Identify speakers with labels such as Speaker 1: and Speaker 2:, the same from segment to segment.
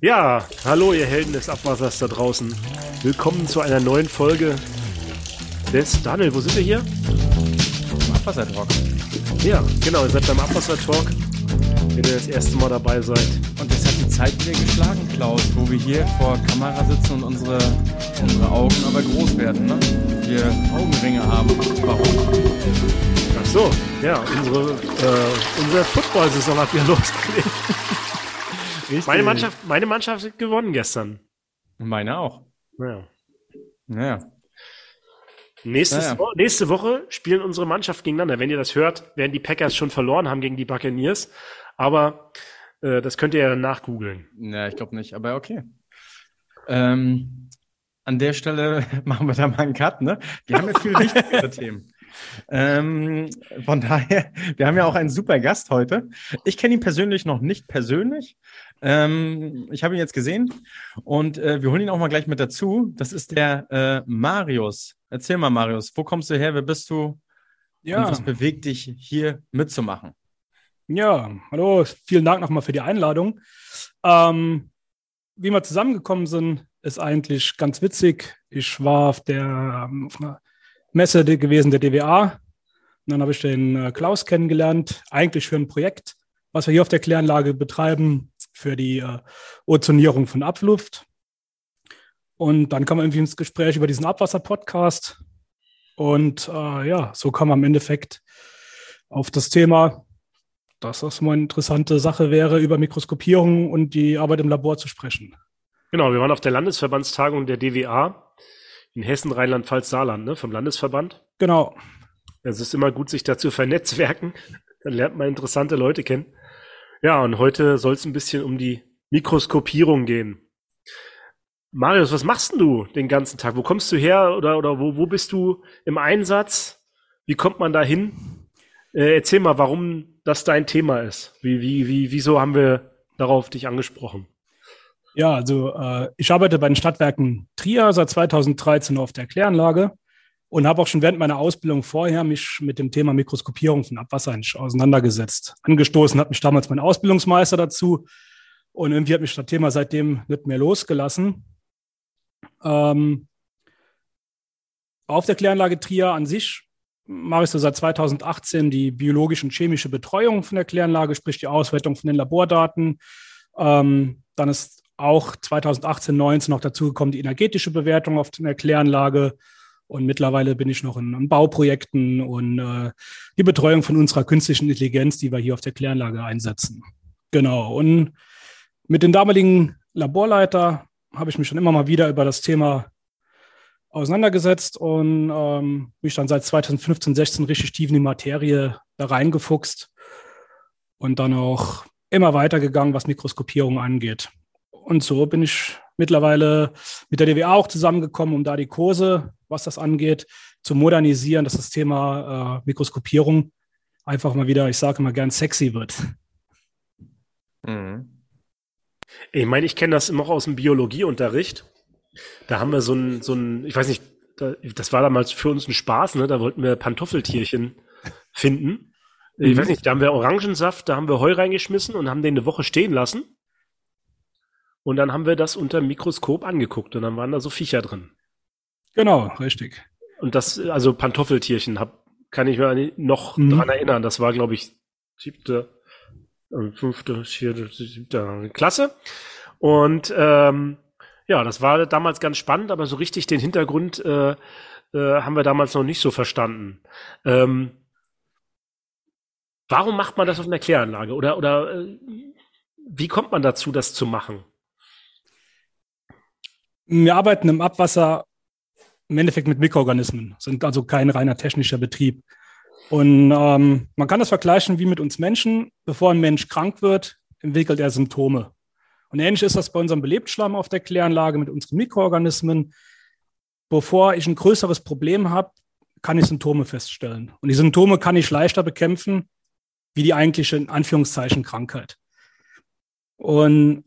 Speaker 1: Ja, hallo ihr Helden des Abwassers da draußen. Willkommen zu einer neuen Folge des... Daniel, wo sind wir hier?
Speaker 2: Im Abwassertalk.
Speaker 1: Ja, genau, ihr seid beim Abwassertalk, wenn ihr das erste Mal dabei seid.
Speaker 2: Und es hat die Zeit wieder geschlagen, Klaus, wo wir hier vor Kamera sitzen und unsere, unsere Augen aber groß werden, ne? Wir Augenringe haben. Warum?
Speaker 1: Ach so, ja, unsere, äh, unsere Football-Saison hat wieder losgelegt.
Speaker 2: Richtig.
Speaker 1: Meine Mannschaft, meine Mannschaft hat gewonnen gestern.
Speaker 2: Meine auch.
Speaker 1: Ja.
Speaker 2: Naja.
Speaker 1: Nächstes
Speaker 2: Naja.
Speaker 1: Wo nächste Woche spielen unsere Mannschaft gegeneinander. Wenn ihr das hört, werden die Packers schon verloren haben gegen die Buccaneers. Aber äh, das könnt ihr ja dann nachgoogeln.
Speaker 2: Ja, ich glaube nicht, aber okay. Ähm, an der Stelle machen wir da mal einen Cut, ne? Wir haben ja viel wichtigere Themen. Ähm, von daher, wir haben ja auch einen super Gast heute. Ich kenne ihn persönlich noch nicht persönlich. Ähm, ich habe ihn jetzt gesehen und äh, wir holen ihn auch mal gleich mit dazu. Das ist der äh, Marius. Erzähl mal, Marius, wo kommst du her? Wer bist du? Und
Speaker 3: Ja,
Speaker 2: was bewegt dich, hier mitzumachen?
Speaker 3: ja, hallo, vielen Dank nochmal für die Einladung. Ähm, wie wir zusammengekommen sind, ist eigentlich ganz witzig. Ich war auf der ähm, auf einer Messe gewesen, der DWA. Und dann habe ich den äh, Klaus kennengelernt, eigentlich für ein Projekt, was wir hier auf der Kläranlage betreiben, für die äh, Ozonierung von Abluft. Und dann kam irgendwie ins Gespräch über diesen Abwasser-Podcast. Und äh, ja, so kam am Endeffekt auf das Thema, dass das mal eine interessante Sache wäre, über Mikroskopierung und die Arbeit im Labor zu sprechen.
Speaker 1: Genau, wir waren auf der Landesverbandstagung der DWA in Hessen, Rheinland-Pfalz, Saarland, ne, vom Landesverband.
Speaker 3: Genau.
Speaker 1: Es ist immer gut, sich dazu vernetzwerken. Dann lernt man interessante Leute kennen. Ja, und heute soll es ein bisschen um die Mikroskopierung gehen. Marius, was machst denn du den ganzen Tag? Wo kommst du her oder, oder wo, wo bist du im Einsatz? Wie kommt man da hin? Äh, erzähl mal, warum das dein Thema ist. Wie, wie, wie, wieso haben wir darauf dich angesprochen?
Speaker 3: Ja, also äh, ich arbeite bei den Stadtwerken Trier seit 2013 auf der Kläranlage und habe auch schon während meiner Ausbildung vorher mich mit dem Thema Mikroskopierung von Abwasser auseinandergesetzt. Angestoßen hat mich damals mein Ausbildungsmeister dazu und irgendwie hat mich das Thema seitdem nicht mehr losgelassen. Ähm, auf der Kläranlage Trier an sich mache ich so seit 2018 die biologische und chemische Betreuung von der Kläranlage, sprich die Auswertung von den Labordaten. Ähm, dann ist auch 2018, 19 noch dazugekommen die energetische Bewertung auf der Kläranlage. Und mittlerweile bin ich noch in, in Bauprojekten und äh, die Betreuung von unserer künstlichen Intelligenz, die wir hier auf der Kläranlage einsetzen. Genau. Und mit dem damaligen Laborleiter habe ich mich schon immer mal wieder über das Thema auseinandergesetzt und ähm, mich dann seit 2015, 16 richtig tief in die Materie da reingefuchst und dann auch immer weitergegangen, was Mikroskopierung angeht. Und so bin ich mittlerweile mit der DWA auch zusammengekommen, um da die Kurse, was das angeht, zu modernisieren, dass das Thema äh, Mikroskopierung einfach mal wieder, ich sage mal gern, sexy wird.
Speaker 2: Mhm.
Speaker 1: Ich meine, ich kenne das immer auch aus dem Biologieunterricht. Da haben wir so ein, so ein, ich weiß nicht, da, das war damals für uns ein Spaß, ne? Da wollten wir Pantoffeltierchen finden. Ich
Speaker 3: Mhm.
Speaker 1: weiß nicht, da haben wir Orangensaft, da haben wir Heu reingeschmissen und haben den eine Woche stehen lassen. Und dann haben wir das unter dem Mikroskop angeguckt und dann waren da so Viecher drin.
Speaker 3: Genau, richtig.
Speaker 1: Und das, also Pantoffeltierchen, hab, kann ich mir noch
Speaker 3: Mhm.
Speaker 1: dran erinnern. Das war, glaube ich, siebte, äh, fünfte, vierte, siebte Klasse. Und ähm, ja, das war damals ganz spannend, aber so richtig den Hintergrund äh, äh, haben wir damals noch nicht so verstanden. Ähm, warum macht man das auf einer Kläranlage? Oder, oder äh, wie kommt man dazu, das zu machen?
Speaker 3: Wir arbeiten im Abwasser im Endeffekt mit Mikroorganismen, sind also kein reiner technischer Betrieb. Und ähm, man kann das vergleichen wie mit uns Menschen. Bevor ein Mensch krank wird, entwickelt er Symptome. Und ähnlich ist das bei unserem Belebtschlamm auf der Kläranlage mit unseren Mikroorganismen. Bevor ich ein größeres Problem habe, kann ich Symptome feststellen. Und die Symptome kann ich leichter bekämpfen, wie die eigentliche, in Anführungszeichen, Krankheit. Und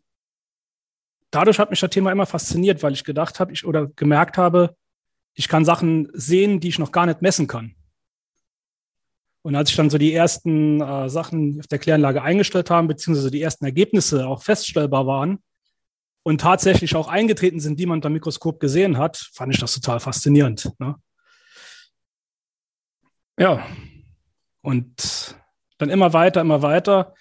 Speaker 3: dadurch hat mich das Thema immer fasziniert, weil ich gedacht habe, ich oder gemerkt habe, ich kann Sachen sehen, die ich noch gar nicht messen kann. Und als ich dann so die ersten äh, Sachen auf der Kläranlage eingestellt haben, beziehungsweise die ersten Ergebnisse auch feststellbar waren, und tatsächlich auch eingetreten sind, die man unter Mikroskop gesehen hat, fand ich das total faszinierend. Ne? Ja, und dann immer weiter, immer weiter.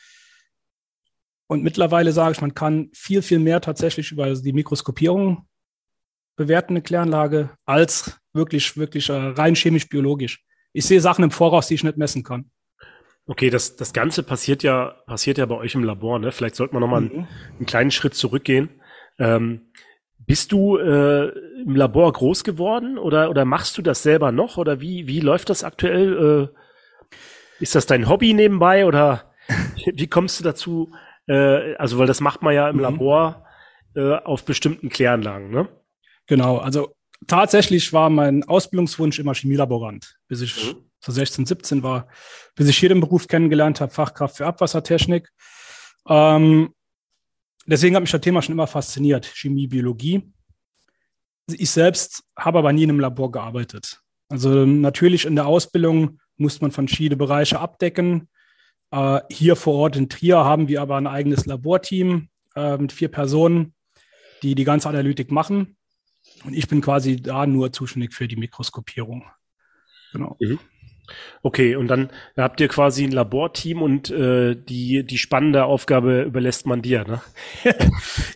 Speaker 3: Und mittlerweile sage ich, man kann viel, viel mehr tatsächlich über die Mikroskopierung bewerten, eine Kläranlage, als wirklich, wirklich äh, rein chemisch-biologisch. Ich sehe Sachen im Voraus, die ich nicht messen kann.
Speaker 1: Okay, das, das Ganze passiert ja, passiert ja bei euch im Labor, ne? Vielleicht sollte man nochmal mhm. einen, einen kleinen Schritt zurückgehen. Ähm, bist du äh, im Labor groß geworden oder, oder machst du das selber noch? Oder wie, wie läuft das aktuell? Äh, ist das dein Hobby nebenbei oder wie kommst du dazu? Äh, also, weil das macht man ja im mhm. Labor äh, auf bestimmten Kläranlagen, ne?
Speaker 3: Genau, also tatsächlich war mein Ausbildungswunsch immer Chemielaborant, bis ich mhm. so 16, 17 war, bis ich hier den Beruf kennengelernt habe, Fachkraft für Abwassertechnik. Ähm, deswegen hat mich das Thema schon immer fasziniert, Chemie, Biologie. Ich selbst habe aber nie in einem Labor gearbeitet. Also natürlich in der Ausbildung muss man verschiedene Bereiche abdecken. Äh, hier vor Ort in Trier haben wir aber ein eigenes Laborteam äh, mit vier Personen, die die ganze Analytik machen. Und ich bin quasi da nur zuständig für die Mikroskopierung.
Speaker 1: Genau. Mhm. Okay, und dann habt ihr quasi ein Laborteam und äh, die, die spannende Aufgabe überlässt man dir, ne?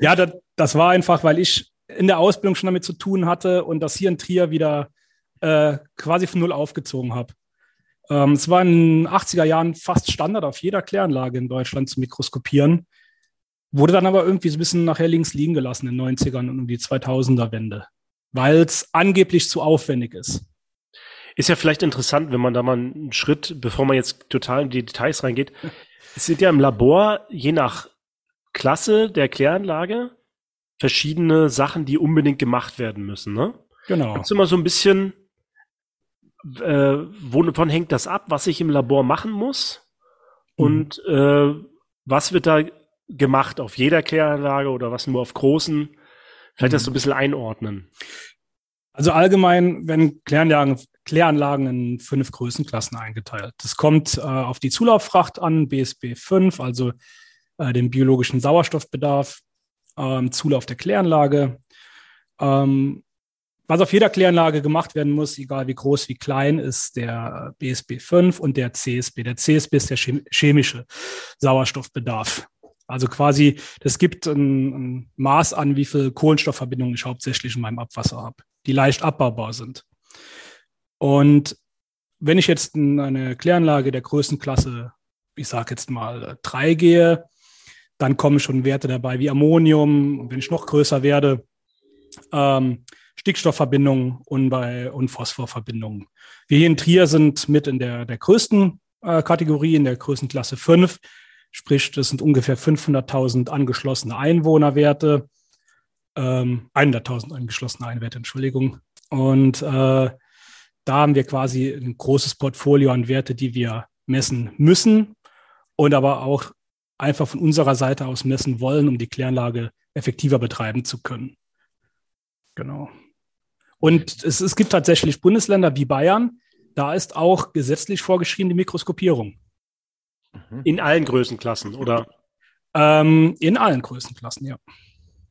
Speaker 3: ja, das, das war einfach, weil ich in der Ausbildung schon damit zu tun hatte und das hier in Trier wieder äh, quasi von null aufgezogen habe. Ähm, es war in den 80er Jahren fast Standard auf jeder Kläranlage in Deutschland zu mikroskopieren. Wurde dann aber irgendwie so ein bisschen nachher links liegen gelassen in den 90ern und um die 2000er-Wende, weil es angeblich zu aufwendig ist.
Speaker 1: Ist ja vielleicht interessant, wenn man da mal einen Schritt, bevor man jetzt total in die Details reingeht. Es sind ja im Labor je nach Klasse der Kläranlage verschiedene Sachen, die unbedingt gemacht werden müssen, ne?
Speaker 3: Genau.
Speaker 1: Gibt's immer so ein bisschen, äh, wovon hängt das ab, was ich im Labor machen muss? Mhm. Und äh, was wird da gemacht auf jeder Kläranlage oder was nur auf großen? Vielleicht mhm. das so ein bisschen einordnen.
Speaker 3: Also allgemein werden Kläranlagen, Kläranlagen in fünf Größenklassen eingeteilt. Das kommt äh, auf die Zulauffracht an, BSB 5, also äh, den biologischen Sauerstoffbedarf, ähm, Zulauf der Kläranlage. Ähm, was auf jeder Kläranlage gemacht werden muss, egal wie groß, wie klein, ist der BSB 5 und der CSB. Der CSB ist der chemische Sauerstoffbedarf. Also quasi, das gibt ein, ein Maß an, wie viel Kohlenstoffverbindungen ich hauptsächlich in meinem Abwasser habe, die leicht abbaubar sind. Und wenn ich jetzt in eine Kläranlage der Größenklasse, ich sage jetzt mal drei gehe, dann kommen schon Werte dabei wie Ammonium. Und wenn ich noch größer werde, ähm, Stickstoffverbindungen und, bei, und Phosphorverbindungen. Wir hier in Trier sind mit in der, der größten äh, Kategorie, in der Größenklasse 5. Sprich, das sind ungefähr 500.000 angeschlossene Einwohnerwerte, ähm, 100.000 angeschlossene Einwerte, Entschuldigung. Und äh, da haben wir quasi ein großes Portfolio an Werte, die wir messen müssen und aber auch einfach von unserer Seite aus messen wollen, um die Kläranlage effektiver betreiben zu können. Genau. Und es, es gibt tatsächlich Bundesländer wie Bayern, da ist auch gesetzlich vorgeschrieben die Mikroskopierung.
Speaker 1: Mhm. In allen Größenklassen, oder?
Speaker 3: Ähm, in allen Größenklassen, ja.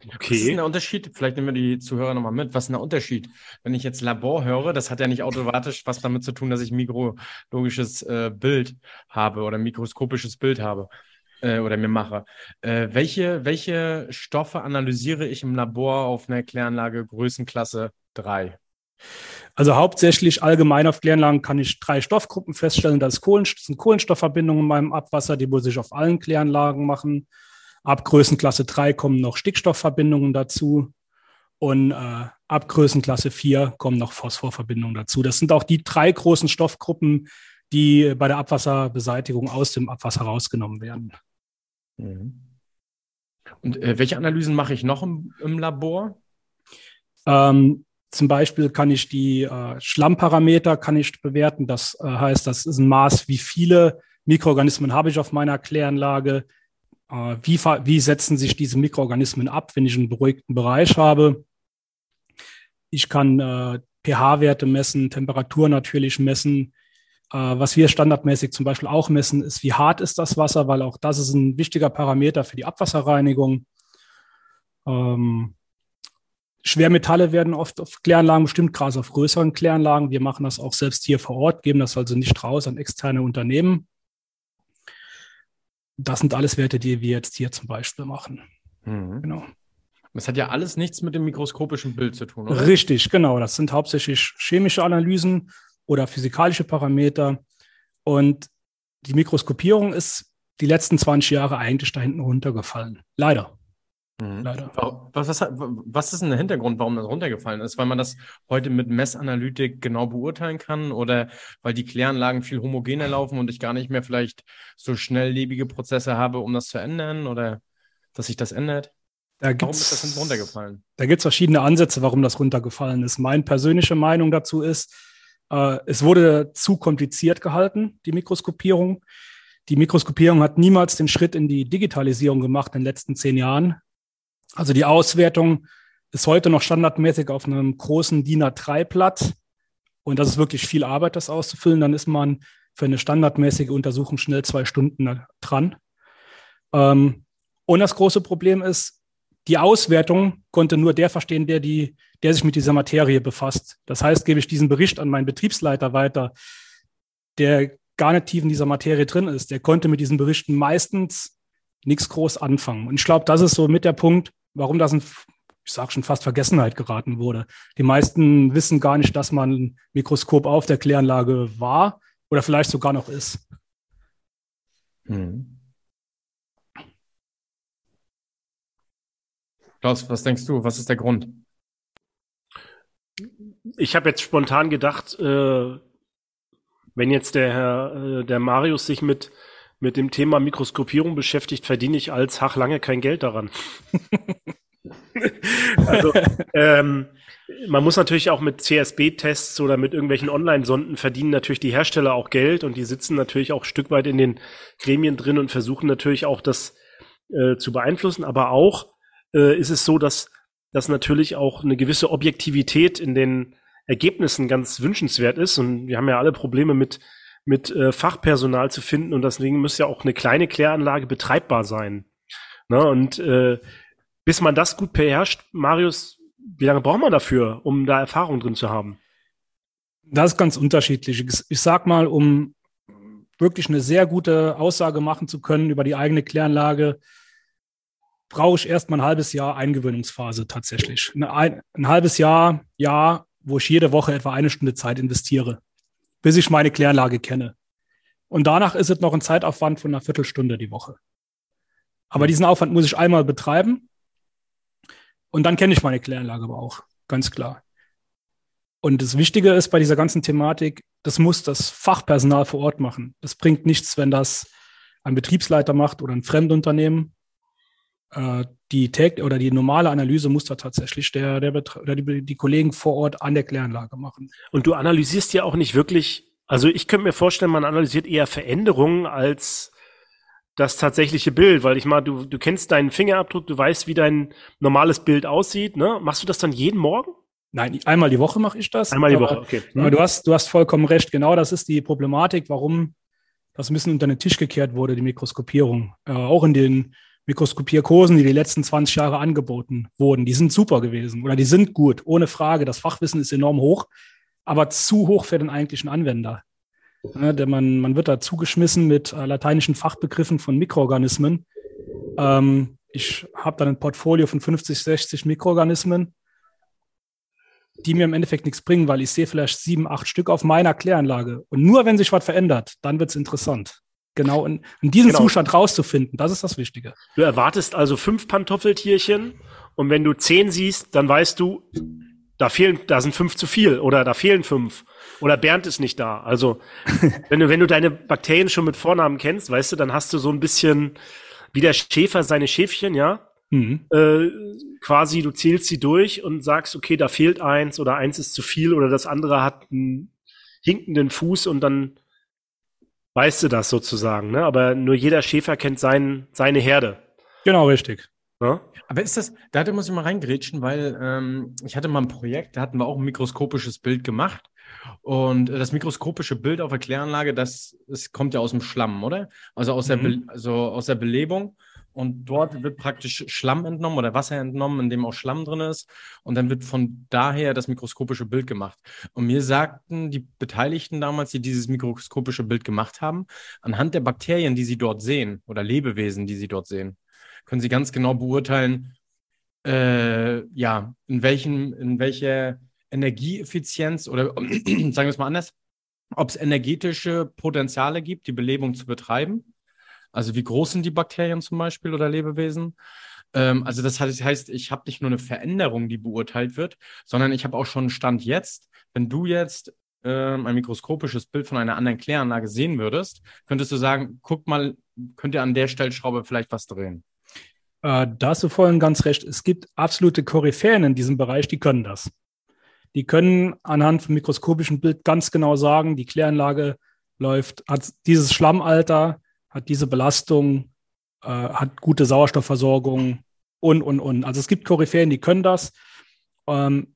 Speaker 2: Okay. Was ist denn der Unterschied? Vielleicht nehmen wir die Zuhörer nochmal mit. Was ist denn der Unterschied? Wenn ich jetzt Labor höre, das hat ja nicht automatisch was damit zu tun, dass ich mikrologisches äh, Bild habe oder mikroskopisches Bild habe äh, oder mir mache. Äh, welche, welche Stoffe analysiere ich im Labor auf einer Kläranlage Größenklasse 3?
Speaker 3: Also hauptsächlich allgemein auf Kläranlagen kann ich drei Stoffgruppen feststellen. Das, sind Kohlenstoffverbindungen in meinem Abwasser, die muss ich auf allen Kläranlagen machen. Ab Größenklasse 3 kommen noch Stickstoffverbindungen dazu. Und äh, ab Größenklasse 4 kommen noch Phosphorverbindungen dazu. Das sind auch die drei großen Stoffgruppen, die bei der Abwasserbeseitigung aus dem Abwasser rausgenommen werden.
Speaker 2: Mhm. Und äh, welche Analysen mache ich noch im, im Labor?
Speaker 3: Ähm, zum Beispiel kann ich die äh, Schlammparameter kann ich bewerten. Das äh, heißt, das ist ein Maß, wie viele Mikroorganismen habe ich auf meiner Kläranlage. Äh, wie, wie setzen sich diese Mikroorganismen ab, wenn ich einen beruhigten Bereich habe? Ich kann äh, pH-Werte messen, Temperatur natürlich messen. Äh, was wir standardmäßig zum Beispiel auch messen, ist, wie hart ist das Wasser, weil auch das ist ein wichtiger Parameter für die Abwasserreinigung. Ähm, Schwermetalle werden oft auf Kläranlagen bestimmt, gerade auf größeren Kläranlagen. Wir machen das auch selbst hier vor Ort, geben das also nicht raus an externe Unternehmen. Das sind alles Werte, die wir jetzt hier zum Beispiel machen.
Speaker 2: Mhm. Genau. Das hat ja alles nichts mit dem mikroskopischen Bild zu tun,
Speaker 3: oder? Richtig, genau. Das sind hauptsächlich chemische Analysen oder physikalische Parameter. Und die Mikroskopierung ist die letzten 20 Jahre eigentlich da hinten runtergefallen. Leider.
Speaker 2: Mhm. Leider. Was, was, was, ist denn der Hintergrund, warum das runtergefallen ist? Weil man das heute mit Messanalytik genau beurteilen kann oder weil die Kläranlagen viel homogener laufen und ich gar nicht mehr vielleicht so schnelllebige Prozesse habe, um das zu ändern oder dass sich das ändert?
Speaker 3: Da warum ist das denn runtergefallen? Da gibt es verschiedene Ansätze, warum das runtergefallen ist. Meine persönliche Meinung dazu ist, äh, es wurde zu kompliziert gehalten, die Mikroskopierung. Die Mikroskopierung hat niemals den Schritt in die Digitalisierung gemacht in den letzten zehn Jahren. Also die Auswertung ist heute noch standardmäßig auf einem großen DIN A3-Blatt. Und das ist wirklich viel Arbeit, das auszufüllen. Dann ist man für eine standardmäßige Untersuchung schnell zwei Stunden dran. Ähm, und das große Problem ist, die Auswertung konnte nur der verstehen, der, die, der sich mit dieser Materie befasst. Das heißt, gebe ich diesen Bericht an meinen Betriebsleiter weiter, der gar nicht tief in dieser Materie drin ist. Der konnte mit diesen Berichten meistens nichts groß anfangen. Und ich glaube, das ist so mit der Punkt, warum das in, ich sage schon fast Vergessenheit geraten wurde. Die meisten wissen gar nicht, dass man ein Mikroskop auf der Kläranlage war oder vielleicht sogar noch ist. Hm.
Speaker 2: Klaus, was denkst du? Was ist der Grund?
Speaker 1: Ich habe jetzt spontan gedacht, äh, wenn jetzt der Herr, äh, der Marius sich mit mit dem Thema Mikroskopierung beschäftigt, verdiene ich als Hach lange kein Geld daran. also, ähm, man muss natürlich auch mit CSB-Tests oder mit irgendwelchen Online-Sonden verdienen natürlich die Hersteller auch Geld und die sitzen natürlich auch ein Stück weit in den Gremien drin und versuchen natürlich auch das äh, zu beeinflussen. Aber auch äh, ist es so, dass, dass natürlich auch eine gewisse Objektivität in den Ergebnissen ganz wünschenswert ist. Und wir haben ja alle Probleme mit mit äh, Fachpersonal zu finden und deswegen muss ja auch eine kleine Kläranlage betreibbar sein. Ne? Und äh, bis man das gut beherrscht, Marius, wie lange braucht man dafür, um da Erfahrung drin zu haben?
Speaker 3: Das ist ganz unterschiedlich. Ich, sag mal, um wirklich eine sehr gute Aussage machen zu können über die eigene Kläranlage, brauche ich erst mal ein halbes Jahr Eingewöhnungsphase tatsächlich. Ein, ein halbes Jahr, ja, wo ich jede Woche etwa eine Stunde Zeit investiere bis ich meine Kläranlage kenne. Und danach ist es noch ein Zeitaufwand von einer Viertelstunde die Woche. Aber diesen Aufwand muss ich einmal betreiben und dann kenne ich meine Kläranlage aber auch, ganz klar. Und das Wichtige ist bei dieser ganzen Thematik, das muss das Fachpersonal vor Ort machen. Das bringt nichts, wenn das ein Betriebsleiter macht oder ein Fremdunternehmen. Äh, die Tag oder die normale Analyse muss da tatsächlich der, der oder die, die Kollegen vor Ort an der Kläranlage machen.
Speaker 1: Und du analysierst ja auch nicht wirklich, also ich könnte mir vorstellen, man analysiert eher Veränderungen als das tatsächliche Bild, weil ich mal, du, du kennst deinen Fingerabdruck, du weißt, wie dein normales Bild aussieht, ne? Machst du das dann jeden Morgen?
Speaker 3: Nein, einmal die Woche mache ich das.
Speaker 1: Einmal die Woche, okay.
Speaker 3: Aber du hast, du hast vollkommen recht. Genau das ist die Problematik, warum das ein bisschen unter den Tisch gekehrt wurde, die Mikroskopierung. Äh, auch in den Mikroskopierkursen, die die letzten 20 Jahre angeboten wurden, die sind super gewesen oder die sind gut, ohne Frage. Das Fachwissen ist enorm hoch, aber zu hoch für den eigentlichen Anwender. Ja, denn man, man wird da zugeschmissen mit äh, lateinischen Fachbegriffen von Mikroorganismen. Ähm, ich habe dann ein Portfolio von 50, 60 Mikroorganismen, die mir im Endeffekt nichts bringen, weil ich sehe vielleicht sieben, acht Stück auf meiner Kläranlage. Und nur wenn sich was verändert, dann wird es interessant genau in, in diesen genau. Zustand rauszufinden. Das ist das Wichtige.
Speaker 1: Du erwartest also fünf Pantoffeltierchen und wenn du zehn siehst, dann weißt du, da fehlen, da sind fünf zu viel oder da fehlen fünf oder Bernd ist nicht da. Also wenn du, wenn du deine Bakterien schon mit Vornamen kennst, weißt du, dann hast du so ein bisschen wie der Schäfer seine Schäfchen, ja. Mhm. Äh, quasi, du zählst sie durch und sagst, okay, da fehlt eins oder eins ist zu viel oder das andere hat einen hinkenden Fuß und dann weißt du das sozusagen, ne? Aber nur jeder Schäfer kennt sein, seine Herde.
Speaker 3: Genau, richtig.
Speaker 2: Ja? Aber ist das, da muss ich mal reingrätschen, weil ähm, ich hatte mal ein Projekt, da hatten wir auch ein mikroskopisches Bild gemacht. Und das mikroskopische Bild auf der Kläranlage, das, das kommt ja aus dem Schlamm, oder? Also aus, mhm. der, Be also aus der Belebung. Und dort wird praktisch Schlamm entnommen oder Wasser entnommen, in dem auch Schlamm drin ist. Und dann wird von daher das mikroskopische Bild gemacht. Und mir sagten die Beteiligten damals, die dieses mikroskopische Bild gemacht haben, anhand der Bakterien, die sie dort sehen oder Lebewesen, die sie dort sehen, können sie ganz genau beurteilen, äh, ja, in welchem, in welcher Energieeffizienz oder sagen wir es mal anders, ob es energetische Potenziale gibt, die Belebung zu betreiben also wie groß sind die Bakterien zum Beispiel oder Lebewesen? Ähm, also das heißt, ich habe nicht nur eine Veränderung, die beurteilt wird, sondern ich habe auch schon einen Stand jetzt. Wenn du jetzt ähm, ein mikroskopisches Bild von einer anderen Kläranlage sehen würdest, könntest du sagen, guck mal, könnt ihr an der Stellschraube vielleicht was drehen?
Speaker 3: Äh, da hast du vorhin ganz recht. Es gibt absolute Koryphäen in diesem Bereich, die können das. Die können anhand vom mikroskopischen Bild ganz genau sagen, die Kläranlage läuft, hat dieses Schlammalter, hat diese Belastung, äh, hat gute Sauerstoffversorgung und, und, und. Also es gibt Koryphäen, die können das. Ähm,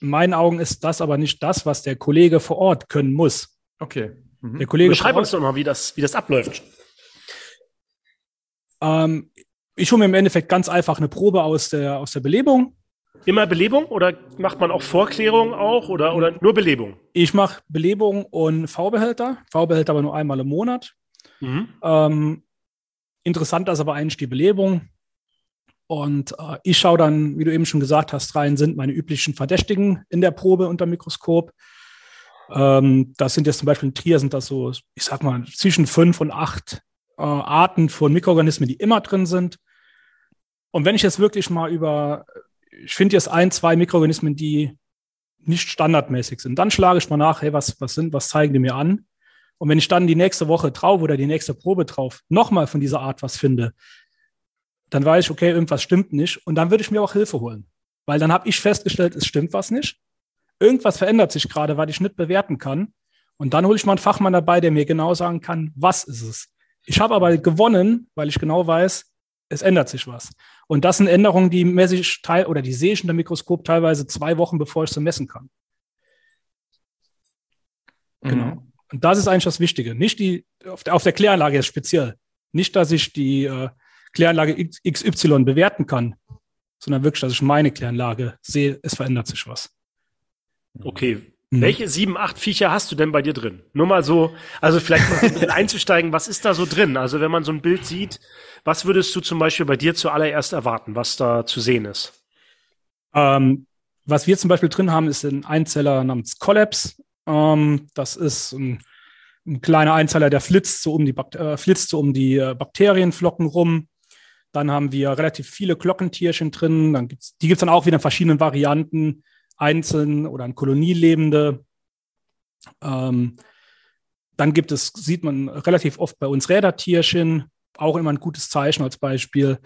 Speaker 3: in meinen Augen ist das aber nicht das, was der Kollege vor Ort können muss.
Speaker 2: Okay.
Speaker 1: Mhm. Der Kollege Beschreib uns doch mal, wie das, wie das abläuft.
Speaker 3: Ähm, ich hole mir im Endeffekt ganz einfach eine Probe aus der, aus der Belebung.
Speaker 1: Immer Belebung oder macht man auch Vorklärung auch oder, oder nur Belebung?
Speaker 3: Ich mache Belebung und V-Behälter. V-Behälter aber nur einmal im Monat. Mhm. Ähm, interessant ist aber eigentlich die Belebung. Und äh, ich schaue dann, wie du eben schon gesagt hast, rein, sind meine üblichen Verdächtigen in der Probe unter Mikroskop. Ähm, das sind jetzt zum Beispiel in Trier sind das so, ich sag mal, zwischen fünf und acht äh, Arten von Mikroorganismen, die immer drin sind. Und wenn ich jetzt wirklich mal über, ich finde jetzt ein, zwei Mikroorganismen, die nicht standardmäßig sind, dann schlage ich mal nach, hey, was, was sind, was zeigen die mir an? Und wenn ich dann die nächste Woche drauf oder die nächste Probe drauf nochmal von dieser Art was finde, dann weiß ich, okay, irgendwas stimmt nicht. Und dann würde ich mir auch Hilfe holen. Weil dann habe ich festgestellt, es stimmt was nicht. Irgendwas verändert sich gerade, weil ich nicht bewerten kann. Und dann hole ich mal einen Fachmann dabei, der mir genau sagen kann, was ist es. Ich habe aber gewonnen, weil ich genau weiß, es ändert sich was. Und das sind Änderungen, die messe ich teil oder die sehe ich in der Mikroskop teilweise zwei Wochen, bevor ich sie messen kann. Genau. Mhm. Und das ist eigentlich das Wichtige. Nicht die, auf der, auf der Kläranlage ist speziell. Nicht, dass ich die äh, Kläranlage XY bewerten kann, sondern wirklich, dass ich meine Kläranlage sehe, es verändert sich was.
Speaker 1: Okay. Mhm. Welche sieben, acht Viecher hast du denn bei dir drin? Nur mal so, also vielleicht mal ein einzusteigen, was ist da so drin? Also wenn man so ein Bild sieht, was würdest du zum Beispiel bei dir zuallererst erwarten, was da zu sehen ist?
Speaker 3: Ähm, was wir zum Beispiel drin haben, ist ein Einzeller namens Collapse. Ähm, das ist ein, ein, kleiner Einzeiler, der flitzt so um die, äh, flitzt so um die äh, Bakterienflocken rum. Dann haben wir relativ viele Glockentierchen drin. Dann gibt's, die gibt es dann auch wieder in verschiedenen Varianten, einzeln oder in Kolonie lebende. Ähm, dann gibt es, sieht man relativ oft bei uns Rädertierchen, auch immer ein gutes Zeichen als Beispiel.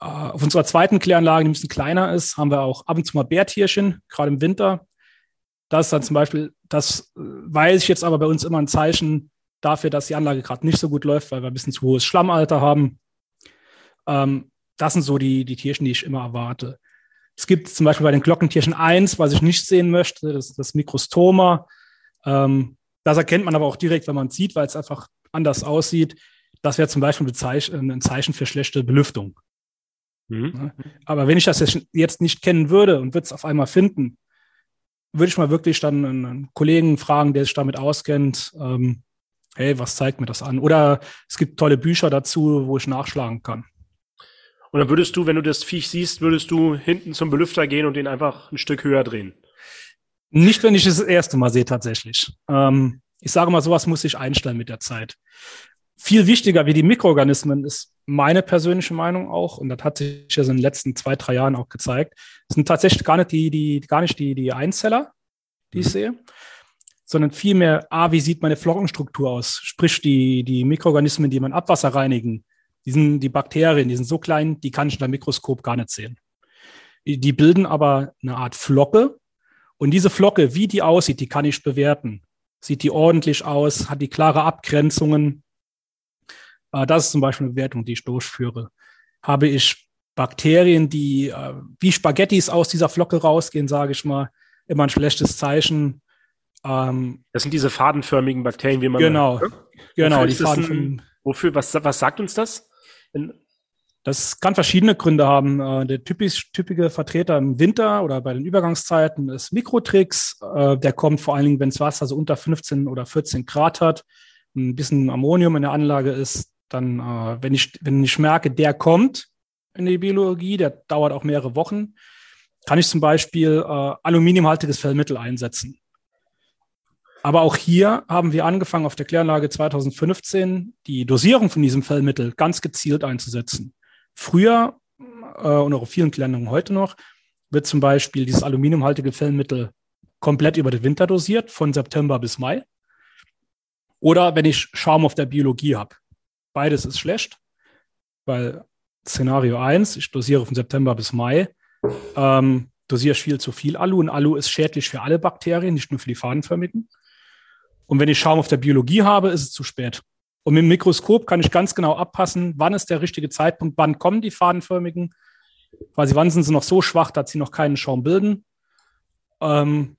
Speaker 3: Äh, auf unserer zweiten Kläranlage, die ein bisschen kleiner ist, haben wir auch ab und zu mal Bärtierchen, gerade im Winter. Das ist dann zum Beispiel, das äh, weiß ich jetzt aber bei uns immer ein Zeichen dafür, dass die Anlage gerade nicht so gut läuft, weil wir ein bisschen zu hohes Schlammalter haben. Ähm, das sind so die, die Tierchen, die ich immer erwarte. Es gibt zum Beispiel bei den Glockentierchen eins, was ich nicht sehen möchte, das ist das Mikrostoma. Ähm, das erkennt man aber auch direkt, wenn man es sieht, weil es einfach anders aussieht. Das wäre zum Beispiel ein Zeichen für schlechte Belüftung. Mhm. Aber wenn ich das jetzt nicht kennen würde und würde es auf einmal finden, würde ich mal wirklich dann einen Kollegen fragen, der sich damit auskennt, ähm, hey, was zeigt mir das an? Oder es gibt tolle Bücher dazu, wo ich nachschlagen kann.
Speaker 1: Und dann würdest du, wenn du das Viech siehst, würdest du hinten zum Belüfter gehen und den einfach ein Stück höher drehen?
Speaker 3: Nicht, wenn ich es das erste Mal sehe, tatsächlich. Ähm, ich sage mal, sowas muss sich einstellen mit der Zeit. Viel wichtiger wie die Mikroorganismen ist meine persönliche Meinung auch, und das hat sich ja in den letzten zwei, drei Jahren auch gezeigt, sind tatsächlich gar nicht die, die, gar nicht die, die Einzeller, die ich mhm. sehe, sondern vielmehr, A, wie sieht meine Flockenstruktur aus? Sprich, die, die Mikroorganismen, die mein Abwasser reinigen, die, sind, die Bakterien, die sind so klein, die kann ich unter Mikroskop gar nicht sehen. Die bilden aber eine Art Flocke. Und diese Flocke, wie die aussieht, die kann ich bewerten. Sieht die ordentlich aus? Hat die klare Abgrenzungen? Äh, das ist zum Beispiel eine Bewertung, die ich durchführe. Habe ich Bakterien, die äh, wie Spaghettis aus dieser Flocke rausgehen, sage ich mal, immer ein schlechtes Zeichen.
Speaker 1: Ähm, das sind diese fadenförmigen Bakterien, wie man.
Speaker 3: Genau,
Speaker 1: sagt, genau, die fadenförmigen. Wofür, was, was sagt uns das?
Speaker 3: Das kann verschiedene Gründe haben. Äh, der typisch, typische Vertreter im Winter oder bei den Übergangszeiten ist Mikrotrix. Äh, der kommt vor allen Dingen, wenn das Wasser so unter 15 oder 14 Grad hat, ein bisschen Ammonium in der Anlage ist, dann, äh, wenn, ich, wenn ich merke, der kommt in die Biologie, der dauert auch mehrere Wochen, kann ich zum Beispiel aluminiumhaltiges Fellmittel einsetzen. Aber auch hier haben wir angefangen, auf der Kläranlage 2015 die Dosierung von diesem Fellmittel ganz gezielt einzusetzen. Früher äh, und auch auf vielen Klärungen heute noch wird zum Beispiel dieses aluminiumhaltige Fellmittel komplett über den Winter dosiert, von September bis Mai. Oder wenn ich Schaum auf der Biologie habe. Beides ist schlecht, weil Szenario 1, ich dosiere von September bis Mai, ähm, ich viel zu viel Alu und Alu ist schädlich für alle Bakterien, nicht nur für die fadenförmigen. Und wenn ich Schaum auf der Biologie habe, ist es zu spät. Und mit dem Mikroskop kann ich ganz genau abpassen, wann ist der richtige Zeitpunkt, wann kommen die fadenförmigen, quasi wann sind sie noch so schwach, dass sie noch keinen Schaum bilden. Ähm,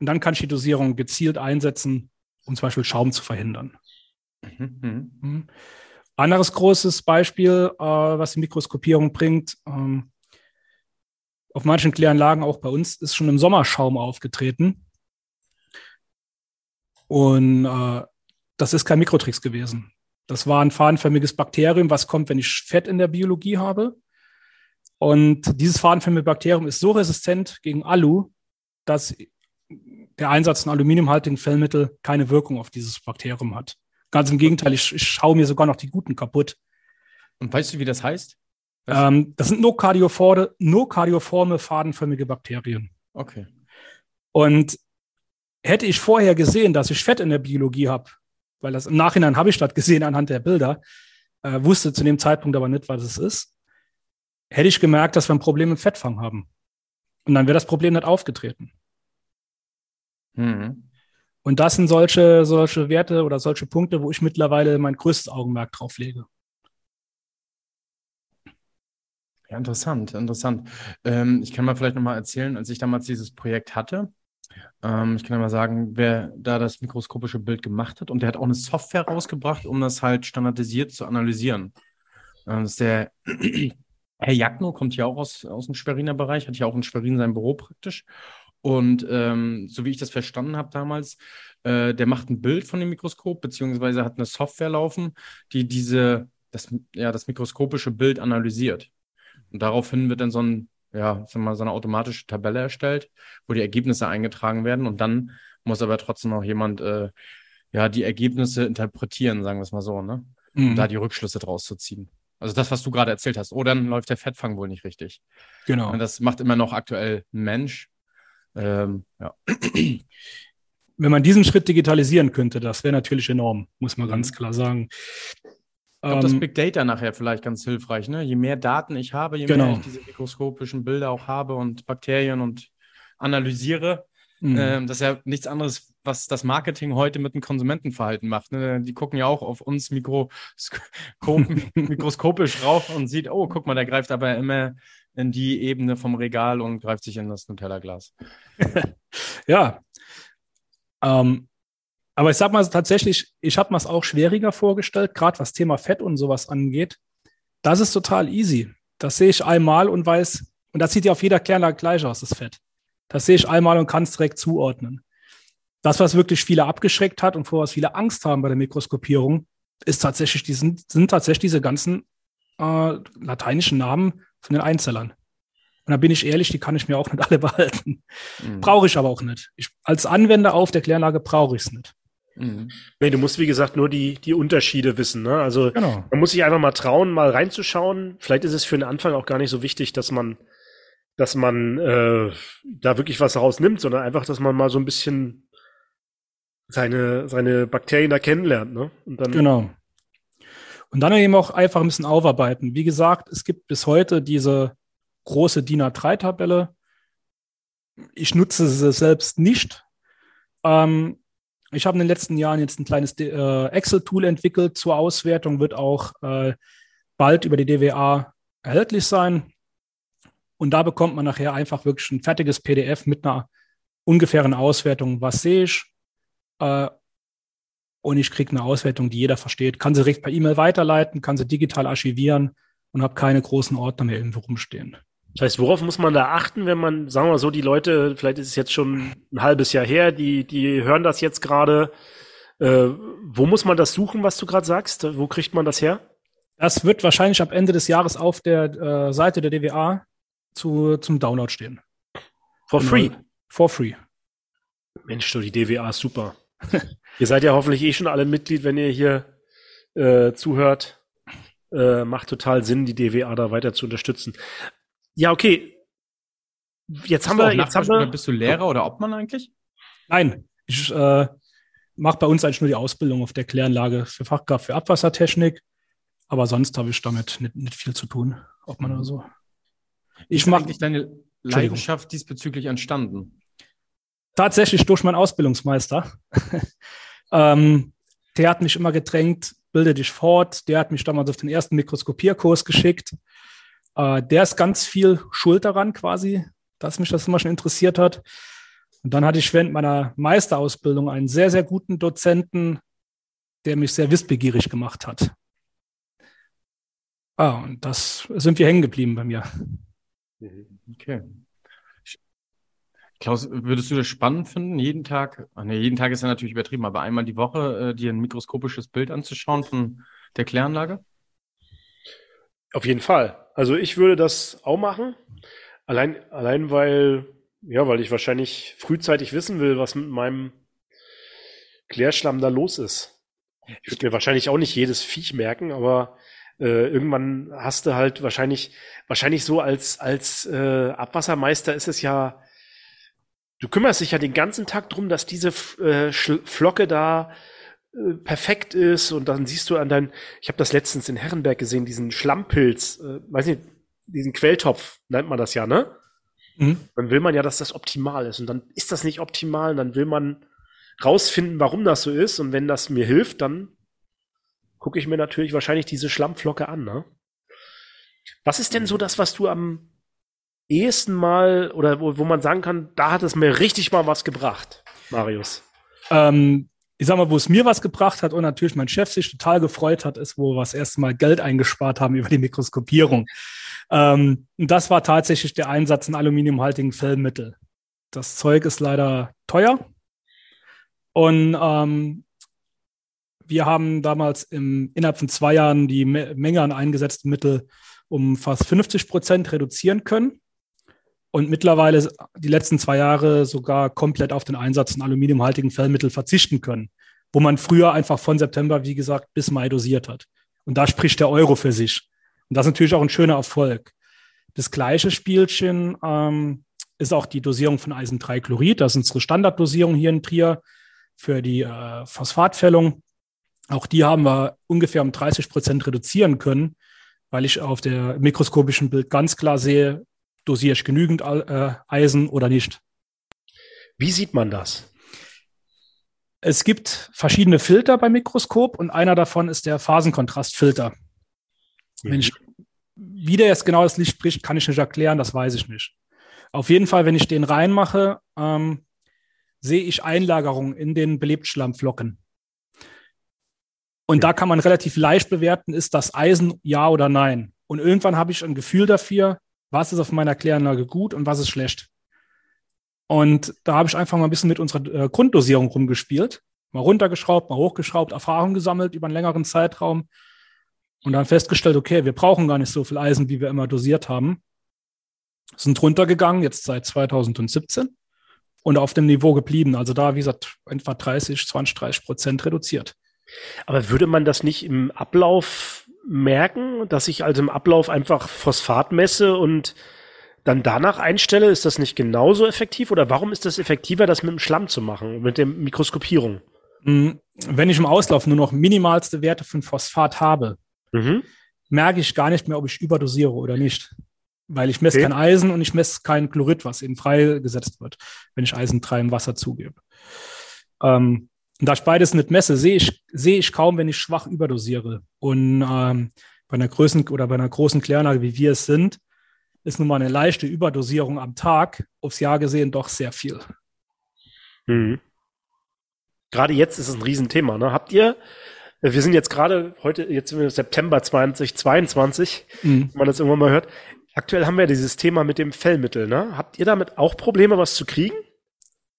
Speaker 3: und dann kann ich die Dosierung gezielt einsetzen, um zum Beispiel Schaum zu verhindern. Mhm. Mhm. mhm. Anderes großes Beispiel, äh, was die Mikroskopierung bringt, ähm, auf manchen Kläranlagen, auch bei uns, ist schon im Sommer Schaum aufgetreten. Und äh, das ist kein Mikrotrix gewesen. Das war ein fadenförmiges Bakterium, was kommt, wenn ich Fett in der Biologie habe. Und dieses fadenförmige Bakterium ist so resistent gegen Alu, dass der Einsatz von aluminiumhaltigen Fellmittel keine Wirkung auf dieses Bakterium hat. Ganz im Gegenteil, ich, ich schaue mir sogar noch die guten kaputt.
Speaker 2: Und weißt du, wie das heißt?
Speaker 3: Ähm, das sind nur kardioforme, fadenförmige Bakterien.
Speaker 2: Okay.
Speaker 3: Und hätte ich vorher gesehen, dass ich Fett in der Biologie habe, weil das im Nachhinein habe ich das gesehen anhand der Bilder, äh, wusste zu dem Zeitpunkt aber nicht, was es ist, hätte ich gemerkt, dass wir ein Problem im Fettfang haben. Und dann wäre das Problem nicht aufgetreten. Mhm. Und das sind solche, solche Werte oder solche Punkte, wo ich mittlerweile mein größtes Augenmerk drauf lege.
Speaker 2: Ja, interessant, interessant. Ähm, ich kann mal vielleicht nochmal erzählen, als ich damals dieses Projekt hatte, ähm, ich kann mal sagen, wer da das mikroskopische Bild gemacht hat. Und der hat auch eine Software rausgebracht, um das halt standardisiert zu analysieren. Ähm, das ist der Herr Jagno, kommt ja auch aus, aus dem Schweriner Bereich, hat ja auch in Schwerin sein Büro praktisch. Und ähm, so wie ich das verstanden habe damals, äh, der macht ein Bild von dem Mikroskop, beziehungsweise hat eine Software laufen, die diese, das, ja, das mikroskopische Bild analysiert. Und daraufhin wird dann so ein ja, mal, so eine automatische Tabelle erstellt, wo die Ergebnisse eingetragen werden und dann muss aber trotzdem auch jemand äh, ja die Ergebnisse interpretieren, sagen wir es mal so, ne? Mhm. Um da die Rückschlüsse draus zu ziehen. Also das, was du gerade erzählt hast. Oh, dann läuft der Fettfang wohl nicht richtig.
Speaker 3: Genau.
Speaker 2: Und das macht immer noch aktuell ein Mensch. Ähm, ja.
Speaker 3: Wenn man diesen Schritt digitalisieren könnte, das wäre natürlich enorm, muss man mhm. ganz klar sagen.
Speaker 2: Ich glaube, das ähm, Big Data nachher vielleicht ganz hilfreich. Ne? Je mehr Daten ich habe, je genau. mehr ich diese mikroskopischen Bilder auch habe und Bakterien und analysiere, mhm. ähm, das ist ja nichts anderes, was das Marketing heute mit dem Konsumentenverhalten macht. Ne? Die gucken ja auch auf uns mikroskopisch drauf und sieht, oh, guck mal, der greift aber immer in die Ebene vom Regal und greift sich in das Nutella-Glas.
Speaker 3: ja. Ähm, aber ich sag mal tatsächlich, ich habe mir es auch schwieriger vorgestellt, gerade was Thema Fett und sowas angeht. Das ist total easy. Das sehe ich einmal und weiß, und das sieht ja auf jeder Kläranlage gleich aus, das Fett. Das sehe ich einmal und kann es direkt zuordnen. Das, was wirklich viele abgeschreckt hat und vor was viele Angst haben bei der Mikroskopierung, ist tatsächlich, die sind, sind tatsächlich diese ganzen äh, lateinischen Namen von den Einzellern. Und da bin ich ehrlich, die kann ich mir auch nicht alle behalten. Mhm. Brauche ich aber auch nicht. Ich, als Anwender auf der Kläranlage brauche ich es nicht.
Speaker 1: Mhm. Nee, du musst, wie gesagt, nur die, die Unterschiede wissen. Ne? Also genau. man muss sich einfach mal trauen, mal reinzuschauen. Vielleicht ist es für den Anfang auch gar nicht so wichtig, dass man, dass man äh, da wirklich was rausnimmt, sondern einfach, dass man mal so ein bisschen seine, seine Bakterien da kennenlernt. Ne?
Speaker 3: Und dann genau. Und dann eben auch einfach ein bisschen aufarbeiten. Wie gesagt, es gibt bis heute diese große DIN A3-Tabelle. Ich nutze sie selbst nicht. Ähm, ich habe in den letzten Jahren jetzt ein kleines äh, Excel-Tool entwickelt zur Auswertung, wird auch äh, bald über die DWA erhältlich sein. Und da bekommt man nachher einfach wirklich ein fertiges PDF mit einer ungefähren Auswertung, was sehe ich. Äh, und ich kriege eine Auswertung, die jeder versteht. Kann sie direkt per E-Mail weiterleiten, kann sie digital archivieren. und habe keine großen Ordner mehr irgendwo rumstehen.
Speaker 1: Das heißt, worauf muss man da achten, wenn man, sagen wir mal so, die Leute, vielleicht ist es jetzt schon ein halbes Jahr her, die, die hören das jetzt gerade. Äh, wo muss man das suchen, was du gerade sagst? Wo kriegt man das her?
Speaker 3: Das wird wahrscheinlich ab Ende des Jahres auf der äh, Seite der DWA zu, zum Download stehen.
Speaker 1: For
Speaker 3: Genau.
Speaker 1: free.
Speaker 3: For free.
Speaker 1: Mensch, du, die DWA ist super. ihr seid ja hoffentlich eh schon alle Mitglied, wenn ihr hier äh, zuhört. Äh, macht total Sinn, die DWA da weiter zu unterstützen. Ja, okay. Jetzt haben wir, jetzt haben wir,
Speaker 2: bist du Lehrer oder Obmann eigentlich?
Speaker 3: Nein, ich äh, mache bei uns eigentlich nur die Ausbildung auf der Kläranlage für Fachkraft für Abwassertechnik. Aber sonst habe ich damit nicht, nicht viel zu tun, ob man oder so. Ich
Speaker 2: Ist
Speaker 3: mache
Speaker 2: eigentlich deine Leidenschaft diesbezüglich entstanden.
Speaker 3: Tatsächlich durch meinen Ausbildungsmeister. ähm, der hat mich immer gedrängt, bilde dich fort. Der hat mich damals auf den ersten Mikroskopierkurs geschickt. Äh, der ist ganz viel schuld daran quasi, dass mich das immer schon interessiert hat. Und dann hatte ich während meiner Meisterausbildung einen sehr, sehr guten Dozenten, der mich sehr wissbegierig gemacht hat. Ah, und das sind wir hängen geblieben bei mir.
Speaker 2: Okay. Klaus, würdest du das spannend finden, jeden Tag, nee, jeden Tag ist ja natürlich übertrieben, aber einmal die Woche äh, dir ein mikroskopisches Bild anzuschauen von der Kläranlage?
Speaker 1: auf jeden Fall. Also ich würde das auch machen. Allein, allein weil, ja, weil ich wahrscheinlich frühzeitig wissen will, was mit meinem Klärschlamm da los ist. Ich würde mir wahrscheinlich auch nicht jedes Viech merken, aber äh, irgendwann hast du halt wahrscheinlich, wahrscheinlich so als, als äh, Abwassermeister ist es ja, du kümmerst dich ja den ganzen Tag drum, dass diese äh, Flocke da äh, perfekt ist und dann siehst du an deinem, ich habe das letztens in Herrenberg gesehen, diesen Schlammpilz, äh, weiß nicht, diesen Quelltopf nennt man das ja, ne?
Speaker 3: Mhm.
Speaker 1: Dann will man ja, dass das optimal ist und dann ist das nicht optimal und dann will man rausfinden, warum das so ist und wenn das mir hilft, dann gucke ich mir natürlich wahrscheinlich diese Schlammflocke an, ne? Was ist denn so das, was du am ehesten mal oder wo, wo man sagen kann, da hat es mir richtig mal was gebracht, Marius?
Speaker 3: Ähm, ich sag mal, wo es mir was gebracht hat und natürlich mein Chef sich total gefreut hat, ist, wo wir das erste Mal Geld eingespart haben über die Mikroskopierung. Ähm, und das war tatsächlich der Einsatz in aluminiumhaltigen Fellmittel. Das Zeug ist leider teuer. Und ähm, wir haben damals im, innerhalb von zwei Jahren die Me Menge an eingesetzten Mittel um fast 50 Prozent reduzieren können. Und mittlerweile die letzten zwei Jahre sogar komplett auf den Einsatz von aluminiumhaltigen Fellmittel verzichten können, wo man früher einfach von September, wie gesagt, bis Mai dosiert hat. Und da spricht der Euro für sich. Und das ist natürlich auch ein schöner Erfolg. Das gleiche Spielchen ähm, ist auch die Dosierung von Eisen-3-Chlorid. Das ist unsere Standarddosierung hier in Trier für die äh, Phosphatfällung. Auch die haben wir ungefähr um 30 Prozent reduzieren können, weil ich auf der mikroskopischen Bild ganz klar sehe, dosiere ich genügend äh, Eisen oder nicht.
Speaker 1: Wie sieht man das?
Speaker 3: Es gibt verschiedene Filter beim Mikroskop und einer davon ist der Phasenkontrastfilter. Mhm. Wenn ich, wie der jetzt genau das Licht spricht, kann ich nicht erklären, das weiß ich nicht. Auf jeden Fall, wenn ich den reinmache, ähm, sehe ich Einlagerungen in den Belebtschlammflocken. Und ja. da kann man relativ leicht bewerten, ist das Eisen ja oder nein. Und irgendwann habe ich ein Gefühl dafür, was ist auf meiner Kläranlage gut und was ist schlecht. Und da habe ich einfach mal ein bisschen mit unserer äh, Grunddosierung rumgespielt. Mal runtergeschraubt, mal hochgeschraubt, Erfahrung gesammelt über einen längeren Zeitraum und dann festgestellt, okay, wir brauchen gar nicht so viel Eisen, wie wir immer dosiert haben. Sind runtergegangen, jetzt seit 2017 und auf dem Niveau geblieben. Also da, wie gesagt, etwa 30, 20, 30 Prozent reduziert.
Speaker 1: Aber würde man das nicht im Ablauf merken, dass ich also im Ablauf einfach Phosphat messe und dann danach einstelle? Ist das nicht genauso effektiv? Oder warum ist das effektiver, das mit dem Schlamm zu machen, mit der Mikroskopierung?
Speaker 3: Wenn ich im Auslauf nur noch minimalste Werte von Phosphat habe, mhm. merke ich gar nicht mehr, ob ich überdosiere oder nicht. Weil ich messe okay. kein Eisen und ich messe kein Chlorid, was eben freigesetzt wird, wenn ich Eisen 3 im Wasser zugebe. Ähm, und da ich beides nicht messe, sehe ich, sehe ich kaum, wenn ich schwach überdosiere. Und ähm, bei einer Größen oder bei einer großen Kläranlage, wie wir es sind, ist nun mal eine leichte Überdosierung am Tag aufs Jahr gesehen doch sehr viel.
Speaker 1: Mhm. Gerade jetzt ist es ein Riesenthema. Ne? Habt ihr Wir sind jetzt gerade heute, jetzt sind wir September 2022, mhm. wenn man das irgendwann mal hört. Aktuell haben wir dieses Thema mit dem Fellmittel, ne? Habt ihr damit auch Probleme, was zu kriegen?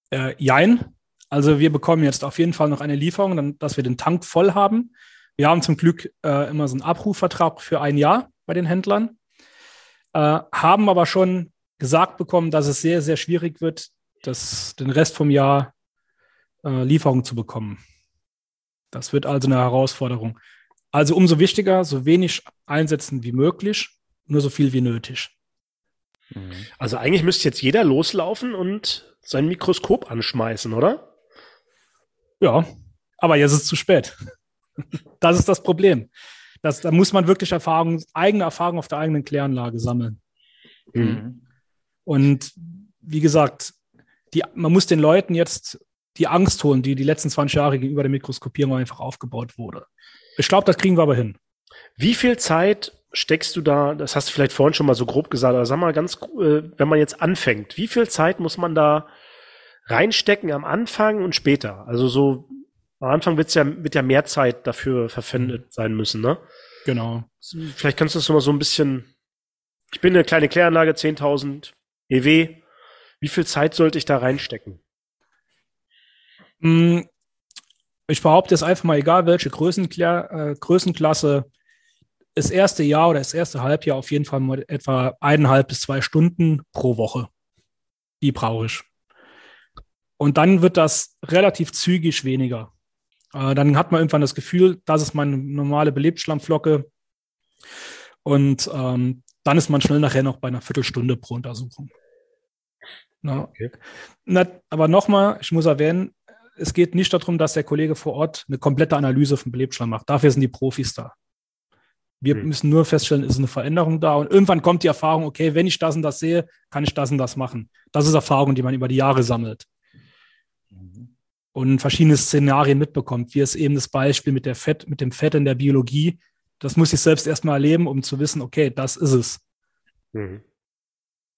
Speaker 3: Äh, jein. Also wir bekommen jetzt auf jeden Fall noch eine Lieferung, dann, dass wir den Tank voll haben. Wir haben zum Glück äh, immer so einen Abrufvertrag für ein Jahr bei den Händlern, äh, haben aber schon gesagt bekommen, dass es sehr, sehr schwierig wird, das, den Rest vom Jahr äh, Lieferungen zu bekommen. Das wird also eine Herausforderung. Also umso wichtiger, so wenig einsetzen wie möglich nur so viel wie nötig.
Speaker 1: Also eigentlich müsste jetzt jeder loslaufen und sein Mikroskop anschmeißen, oder?
Speaker 3: Ja, aber jetzt ist es zu spät. Das ist das Problem. Das, da muss man wirklich Erfahrung, eigene Erfahrung auf der eigenen Kläranlage sammeln. Mhm. Und wie gesagt, die, man muss den Leuten jetzt die Angst holen, die die letzten 20 Jahre gegenüber der Mikroskopierung einfach aufgebaut wurde. Ich glaube, das kriegen wir aber hin.
Speaker 1: Wie viel Zeit steckst du da, das hast du vielleicht vorhin schon mal so grob gesagt, aber sag mal ganz, äh, wenn man jetzt anfängt, wie viel Zeit muss man da reinstecken am Anfang und später? Also so, am Anfang wird's ja, wird ja mehr Zeit dafür verwendet sein müssen, ne?
Speaker 3: Genau.
Speaker 1: Vielleicht kannst du das mal so ein bisschen, ich bin eine kleine Kläranlage, 10.000 EW. Wie viel Zeit sollte ich da reinstecken?
Speaker 3: Hm, ich behaupte es einfach mal, egal welche Größenklär, äh, Größenklasse, das erste Jahr oder das erste Halbjahr auf jeden Fall mal etwa eineinhalb bis zwei Stunden pro Woche. Die brauche ich. Und dann wird das relativ zügig weniger. Äh, dann hat man irgendwann das Gefühl, das ist meine normale Belebtschlammflocke. Und ähm, dann ist man schnell nachher noch bei einer Viertelstunde pro Untersuchung. Na, okay. Na, aber nochmal, ich muss erwähnen, es geht nicht darum, dass der Kollege vor Ort eine komplette Analyse vom Belebtschlamm macht. Dafür sind die Profis da. Wir hm. müssen nur feststellen, ist eine Veränderung da. Und irgendwann kommt die Erfahrung, okay, wenn ich das und das sehe, kann ich das und das machen. Das ist Erfahrung, die man über die Jahre sammelt. Und verschiedene Szenarien mitbekommt, wie es eben das Beispiel mit, der Fett, mit dem Fett in der Biologie. Das muss ich selbst erstmal erleben, um zu wissen, okay, das ist es.
Speaker 2: Mhm.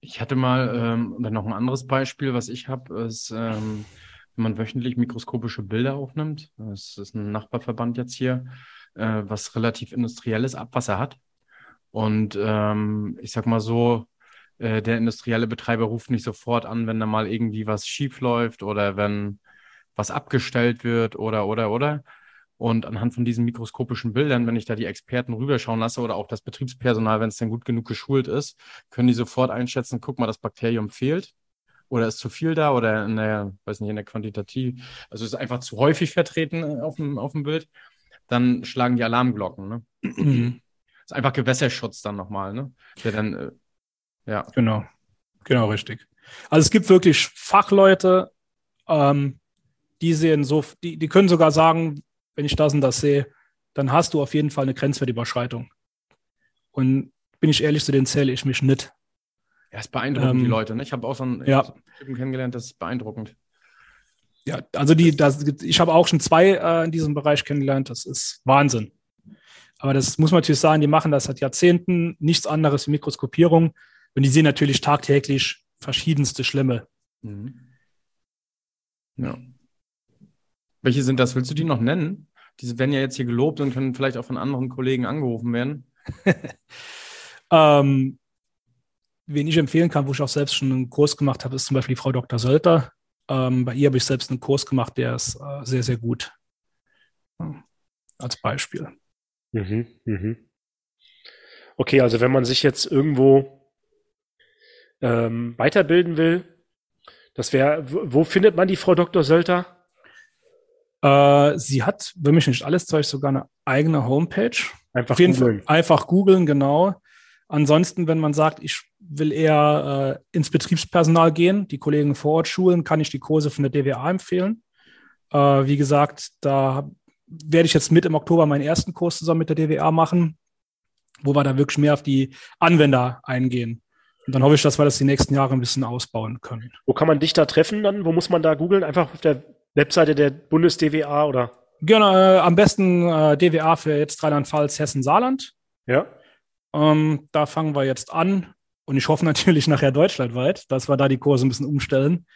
Speaker 2: Ich hatte mal ähm, dann noch ein anderes Beispiel, was ich habe, ist, ähm, wenn man wöchentlich mikroskopische Bilder aufnimmt. Das ist ein Nachbarverband jetzt hier äh, was relativ industrielles Abwasser hat. Und ähm, ich sag mal so, äh, der industrielle Betreiber ruft nicht sofort an, wenn da mal irgendwie was schief läuft oder wenn was abgestellt wird oder oder oder. Und anhand von diesen mikroskopischen Bildern, wenn ich da die Experten rüberschauen lasse oder auch das Betriebspersonal, wenn es dann gut genug geschult ist, können die sofort einschätzen, guck mal, das Bakterium fehlt oder ist zu viel da oder in der, weiß nicht, in der Quantitativ, also ist einfach zu häufig vertreten äh, auf dem, auf dem Bild dann schlagen die Alarmglocken. Ne? Mhm. ist einfach Gewässerschutz dann nochmal, ne? Der dann, äh,
Speaker 3: ja. Genau, genau richtig. Also es gibt wirklich Fachleute, ähm, die sehen so, die, die können sogar sagen, wenn ich das und das sehe, dann hast du auf jeden Fall eine Grenzwertüberschreitung. Und bin ich ehrlich, zu denen zähle ich mich nicht.
Speaker 2: Ja, ist beeindruckend, ähm, die Leute. Ne? Ich habe auch so einen
Speaker 3: ja.
Speaker 2: Typen kennengelernt, das ist beeindruckend.
Speaker 3: Ja, also die, das, ich habe auch schon zwei äh, in diesem Bereich kennengelernt. Das ist Wahnsinn. Aber das muss man natürlich sagen, die machen das seit Jahrzehnten, nichts anderes wie Mikroskopierung. Und die sehen natürlich tagtäglich verschiedenste Schlimme. Mhm.
Speaker 2: Ja. Welche sind das? Willst du die noch nennen? Diese werden ja jetzt hier gelobt und können vielleicht auch von anderen Kollegen angerufen werden.
Speaker 3: ähm, wen ich empfehlen kann, wo ich auch selbst schon einen Kurs gemacht habe, ist zum Beispiel die Frau Dr. Sölter. Ähm, bei ihr habe ich selbst einen Kurs gemacht, der ist äh, sehr, sehr gut. Ja, als Beispiel. Mhm,
Speaker 1: mhm. Okay, also wenn man sich jetzt irgendwo ähm, weiterbilden will, das wäre, wo findet man die Frau Dr. Sölter?
Speaker 3: Äh, sie hat, wenn mich nicht alles täuscht, sogar eine eigene Homepage.
Speaker 1: Einfach googeln.
Speaker 3: Einfach googeln, genau. Ansonsten, wenn man sagt, ich will eher äh, ins Betriebspersonal gehen, die Kollegen vor Ort schulen, kann ich die Kurse von der DWA empfehlen. Äh, wie gesagt, da werde ich jetzt mit im Oktober meinen ersten Kurs zusammen mit der DWA machen, wo wir da wirklich mehr auf die Anwender eingehen. Und dann hoffe ich, dass wir das die nächsten Jahre ein bisschen ausbauen können.
Speaker 1: Wo kann man dich da treffen dann? Wo muss man da googeln? Einfach auf der Webseite der Bundes-DWA oder?
Speaker 3: Genau, äh, am besten äh, DWA für jetzt Rheinland-Pfalz, Hessen, Saarland.
Speaker 1: Ja.
Speaker 3: Ähm, da fangen wir jetzt an. Und ich hoffe natürlich nachher deutschlandweit, dass wir da die Kurse ein bisschen umstellen.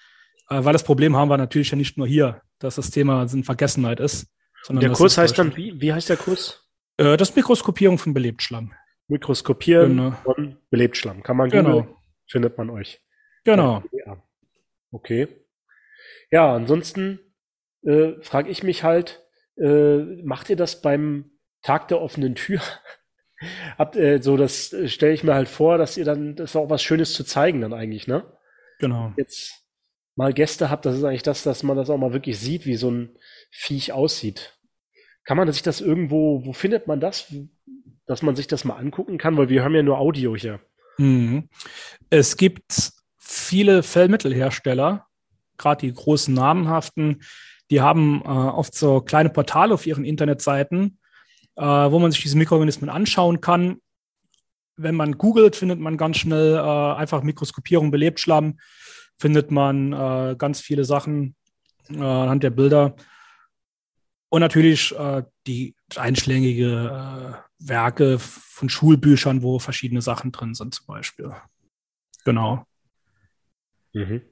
Speaker 3: Äh, weil das Problem haben wir natürlich ja nicht nur hier, dass das Thema in Vergessenheit ist.
Speaker 1: der Kurs heißt dann, wie, wie heißt der Kurs?
Speaker 3: Äh, das Mikroskopierung von Belebtschlamm.
Speaker 1: Mikroskopieren genau. von Belebtschlamm. Kann man
Speaker 3: genau. Google,
Speaker 1: findet man euch.
Speaker 3: Genau.
Speaker 1: Ja. Okay. Ja, ansonsten äh, frage ich mich halt, äh, macht ihr das beim Tag der offenen Tür? Habt äh, so, das äh, stelle ich mir halt vor, dass ihr dann, das ist auch was Schönes zu zeigen dann eigentlich, ne?
Speaker 3: Genau.
Speaker 1: Jetzt mal Gäste habt, das ist eigentlich das, dass man das auch mal wirklich sieht, wie so ein Viech aussieht. Kann man sich das irgendwo, wo findet man das, dass man sich das mal angucken kann? Weil wir haben ja nur Audio hier.
Speaker 3: Mhm. Es gibt viele Fellmittelhersteller, gerade die großen namenhaften, die haben äh, oft so kleine Portale auf ihren Internetseiten, äh, wo man sich diese Mikroorganismen anschauen kann. Wenn man googelt, findet man ganz schnell äh, einfach Mikroskopierung Belebtschlamm, findet man äh, ganz viele Sachen äh, anhand der Bilder. Und natürlich äh, die einschlägige Werke von Schulbüchern, wo verschiedene Sachen drin sind, zum Beispiel. Genau. Mhm.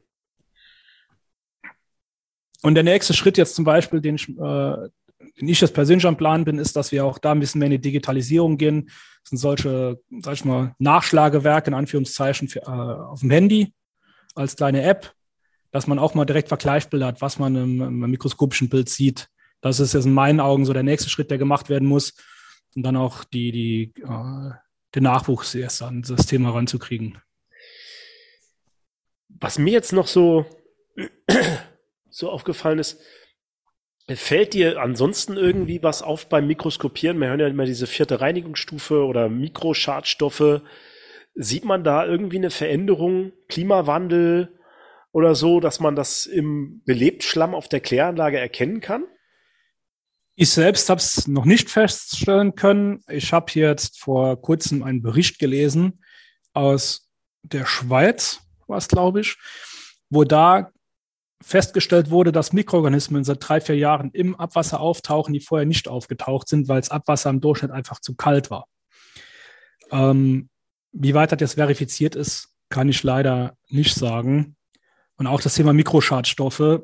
Speaker 3: Und der nächste Schritt jetzt zum Beispiel, den ich, äh, den ich jetzt persönlich am Plan bin, ist, dass wir auch da ein bisschen mehr in die Digitalisierung gehen. Das sind solche, sag ich mal, Nachschlagewerke in Anführungszeichen für, äh, auf dem Handy als kleine App, dass man auch mal direkt Vergleichsbilder hat, was man im, im mikroskopischen Bild sieht. Das ist jetzt in meinen Augen so der nächste Schritt, der gemacht werden muss. Und dann auch die, die, äh, den Nachwuchs erst an das Thema ranzukriegen.
Speaker 1: Was mir jetzt noch so so aufgefallen ist, fällt dir ansonsten irgendwie was auf beim Mikroskopieren? Wir hören ja immer diese vierte Reinigungsstufe oder Mikroschadstoffe. Sieht man da irgendwie eine Veränderung, Klimawandel oder so, dass man das im Belebtschlamm auf der Kläranlage erkennen kann?
Speaker 3: Ich selbst habe es noch nicht feststellen können. Ich habe jetzt vor kurzem einen Bericht gelesen aus der Schweiz, war es glaube ich, wo da festgestellt wurde, dass Mikroorganismen seit drei, vier Jahren im Abwasser auftauchen, die vorher nicht aufgetaucht sind, weil das Abwasser im Durchschnitt einfach zu kalt war. Ähm, wie weit das verifiziert ist, kann ich leider nicht sagen. Und auch das Thema Mikroschadstoffe,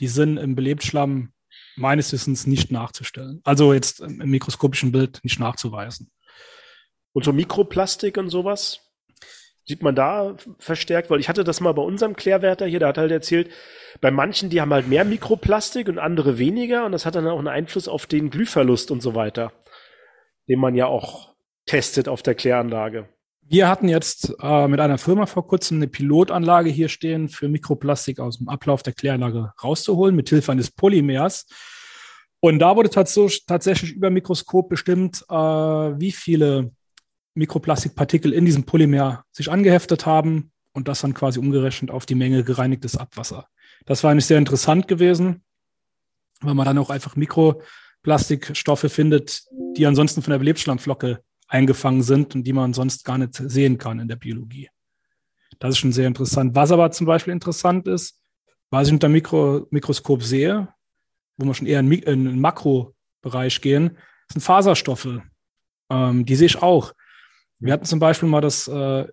Speaker 3: die sind im Belebtschlamm meines Wissens nicht nachzustellen. Also jetzt im mikroskopischen Bild nicht nachzuweisen.
Speaker 1: Und so Mikroplastik und sowas? Sieht man da verstärkt? Weil ich hatte das mal bei unserem Klärwärter hier, der hat halt erzählt, bei manchen, die haben halt mehr Mikroplastik und andere weniger und das hat dann auch einen Einfluss auf den Glühverlust und so weiter, den man ja auch testet auf der Kläranlage.
Speaker 3: Wir hatten jetzt äh, mit einer Firma vor kurzem eine Pilotanlage hier stehen, für Mikroplastik aus dem Ablauf der Kläranlage rauszuholen, mit Hilfe eines Polymers. Und da wurde tatsächlich über Mikroskop bestimmt, äh, wie viele Mikroplastikpartikel in diesem Polymer sich angeheftet haben und das dann quasi umgerechnet auf die Menge gereinigtes Abwasser. Das war eigentlich sehr interessant gewesen, weil man dann auch einfach Mikroplastikstoffe findet, die ansonsten von der Belebschlammflocke eingefangen sind und die man sonst gar nicht sehen kann in der Biologie. Das ist schon sehr interessant. Was aber zum Beispiel interessant ist, was ich unter Mikro, Mikroskop sehe, wo wir schon eher in, in den Makrobereich gehen, sind Faserstoffe. Ähm, die sehe ich auch. Wir hatten zum Beispiel mal das, äh,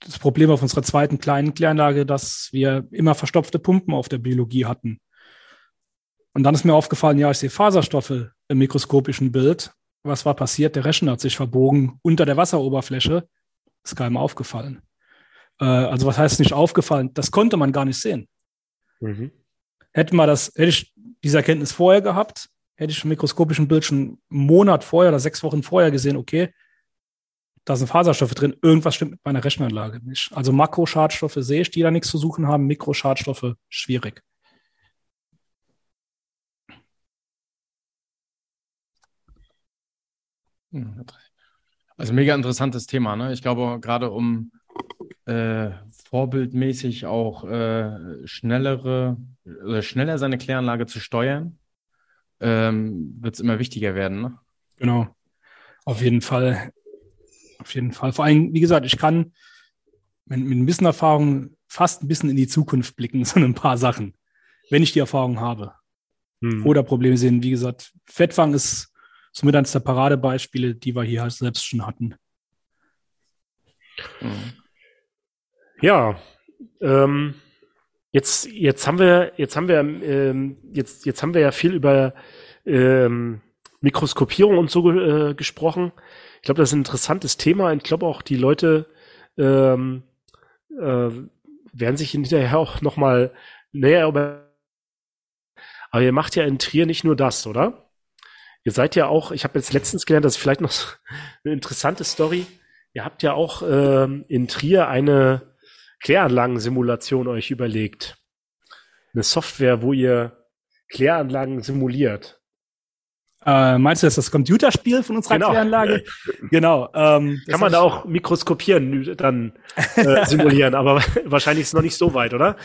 Speaker 3: das Problem auf unserer zweiten kleinen Kläranlage, dass wir immer verstopfte Pumpen auf der Biologie hatten. Und dann ist mir aufgefallen, ja, ich sehe Faserstoffe im mikroskopischen Bild. Was war passiert? Der Rechner hat sich verbogen unter der Wasseroberfläche. Ist keinem aufgefallen. Äh, also was heißt nicht aufgefallen? Das konnte man gar nicht sehen. Mhm. Hätte man das, hätte ich diese Erkenntnis vorher gehabt, hätte ich im mikroskopischen Bild schon einen Monat vorher oder sechs Wochen vorher gesehen, okay, da sind Faserstoffe drin, irgendwas stimmt mit meiner Rechenanlage nicht. Also Makroschadstoffe sehe ich, die da nichts zu suchen haben, Mikroschadstoffe schwierig.
Speaker 2: Also mega interessantes Thema. Ne? Ich glaube, gerade um äh, vorbildmäßig auch äh, schnellere oder schneller seine Kläranlage zu steuern, ähm, wird es immer wichtiger werden. Ne?
Speaker 3: Genau. Auf jeden Fall. Auf jeden Fall. Vor allem, wie gesagt, ich kann mit, mit ein bisschen Erfahrung fast ein bisschen in die Zukunft blicken, so ein paar Sachen, wenn ich die Erfahrung habe. Hm. Oder Probleme sehen. Wie gesagt, Fettfang ist somit eines der Paradebeispiele, die wir hier halt selbst schon hatten.
Speaker 1: Hm. Ja, ähm, jetzt, jetzt haben wir, jetzt haben wir, ähm, jetzt, jetzt haben wir ja viel über ähm, Mikroskopierung und so äh, gesprochen. Ich glaube, das ist ein interessantes Thema. Ich glaube auch, die Leute ähm, äh, werden sich hinterher auch nochmal näher über. Aber ihr macht ja in Trier nicht nur das, oder? Ihr seid ja auch, ich habe jetzt letztens gelernt, das ist vielleicht noch eine interessante Story. Ihr habt ja auch ähm, in Trier eine Kläranlagensimulation euch überlegt. Eine Software, wo ihr Kläranlagen simuliert.
Speaker 3: Äh, meinst du das, das Computerspiel von unserer
Speaker 1: Genau.
Speaker 3: Kläranlage? genau. Ähm,
Speaker 1: Kann man da auch mikroskopieren dann äh, simulieren, aber wahrscheinlich ist es noch nicht so weit, oder?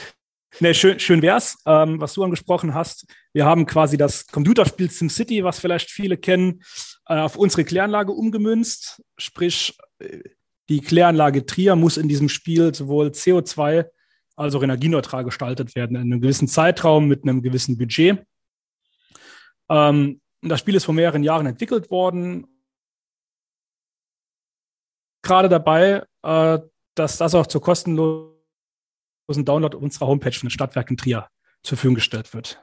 Speaker 3: Nee, schön, schön wär's, ähm, was du angesprochen hast. Wir haben quasi das Computerspiel SimCity, was vielleicht viele kennen, äh, auf unsere Kläranlage umgemünzt. Sprich, äh, die Kläranlage Trier muss in diesem Spiel sowohl CO2 als auch energieneutral gestaltet werden, in einem gewissen Zeitraum mit einem gewissen Budget. Ähm, das Spiel ist vor mehreren Jahren entwickelt worden. Gerade dabei, äh, dass das auch zur kostenlosen Download unserer Homepage von den Stadtwerken Trier zur Verfügung gestellt wird.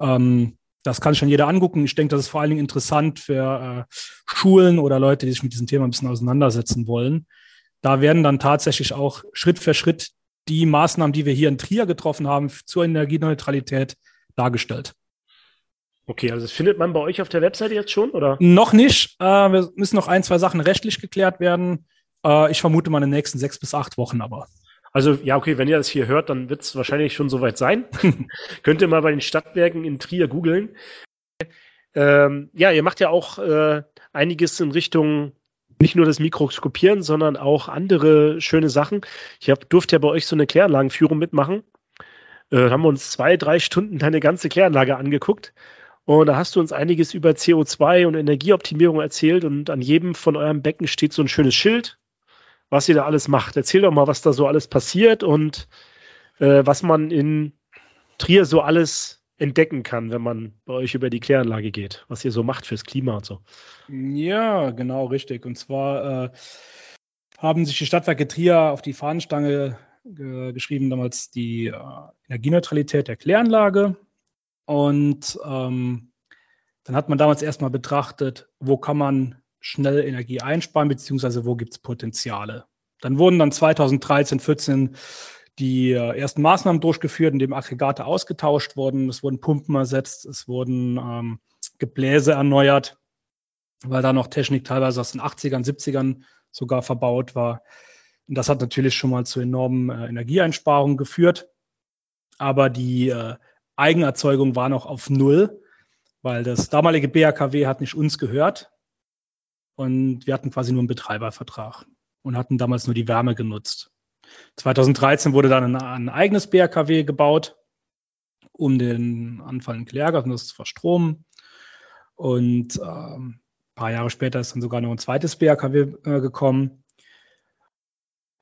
Speaker 3: Ähm, das kann schon jeder angucken. Ich denke, das ist vor allen Dingen interessant für äh, Schulen oder Leute, die sich mit diesem Thema ein bisschen auseinandersetzen wollen. Da werden dann tatsächlich auch Schritt für Schritt die Maßnahmen, die wir hier in Trier getroffen haben, zur Energieneutralität dargestellt.
Speaker 1: Okay, also das findet man bei euch auf der Webseite jetzt schon, oder?
Speaker 3: Noch nicht. Äh, wir müssen noch ein, zwei Sachen rechtlich geklärt werden. Äh, ich vermute mal in den nächsten sechs bis acht Wochen aber.
Speaker 1: Also ja, okay, wenn ihr das hier hört, dann wird es wahrscheinlich schon soweit sein. Könnt ihr mal bei den Stadtwerken in Trier googeln. Ähm, ja, ihr macht ja auch äh, einiges in Richtung nicht nur das Mikroskopieren, sondern auch andere schöne Sachen. Ich hab, durfte ja bei euch so eine Kläranlagenführung mitmachen. Äh, haben wir uns zwei, drei Stunden deine ganze Kläranlage angeguckt. Und da hast du uns einiges über CO2 und Energieoptimierung erzählt. Und an jedem von eurem Becken steht so ein schönes Schild, was ihr da alles macht. Erzähl doch mal, was da so alles passiert und äh, was man in Trier so alles entdecken kann, wenn man bei euch über die Kläranlage geht, was ihr so macht fürs Klima und so.
Speaker 3: Ja, genau, richtig. Und zwar äh, haben sich die Stadtwerke Trier auf die Fahnenstange äh, geschrieben, damals die äh, Energieneutralität der Kläranlage. Und ähm, dann hat man damals erstmal betrachtet, wo kann man schnell Energie einsparen, beziehungsweise wo gibt es Potenziale. Dann wurden dann 2013, 14 die äh, ersten Maßnahmen durchgeführt, indem Aggregate ausgetauscht wurden. Es wurden Pumpen ersetzt, es wurden ähm, Gebläse erneuert, weil da noch Technik teilweise aus den 80ern, 70ern sogar verbaut war. Und das hat natürlich schon mal zu enormen äh, Energieeinsparungen geführt. Aber die äh, Eigenerzeugung war noch auf Null, weil das damalige BAKW hat nicht uns gehört. Und wir hatten quasi nur einen Betreibervertrag und hatten damals nur die Wärme genutzt. 2013 wurde dann ein, ein eigenes BRKW gebaut, um den anfallenden Klärgas zu verstromen. Und ähm, ein paar Jahre später ist dann sogar noch ein zweites BRKW äh, gekommen.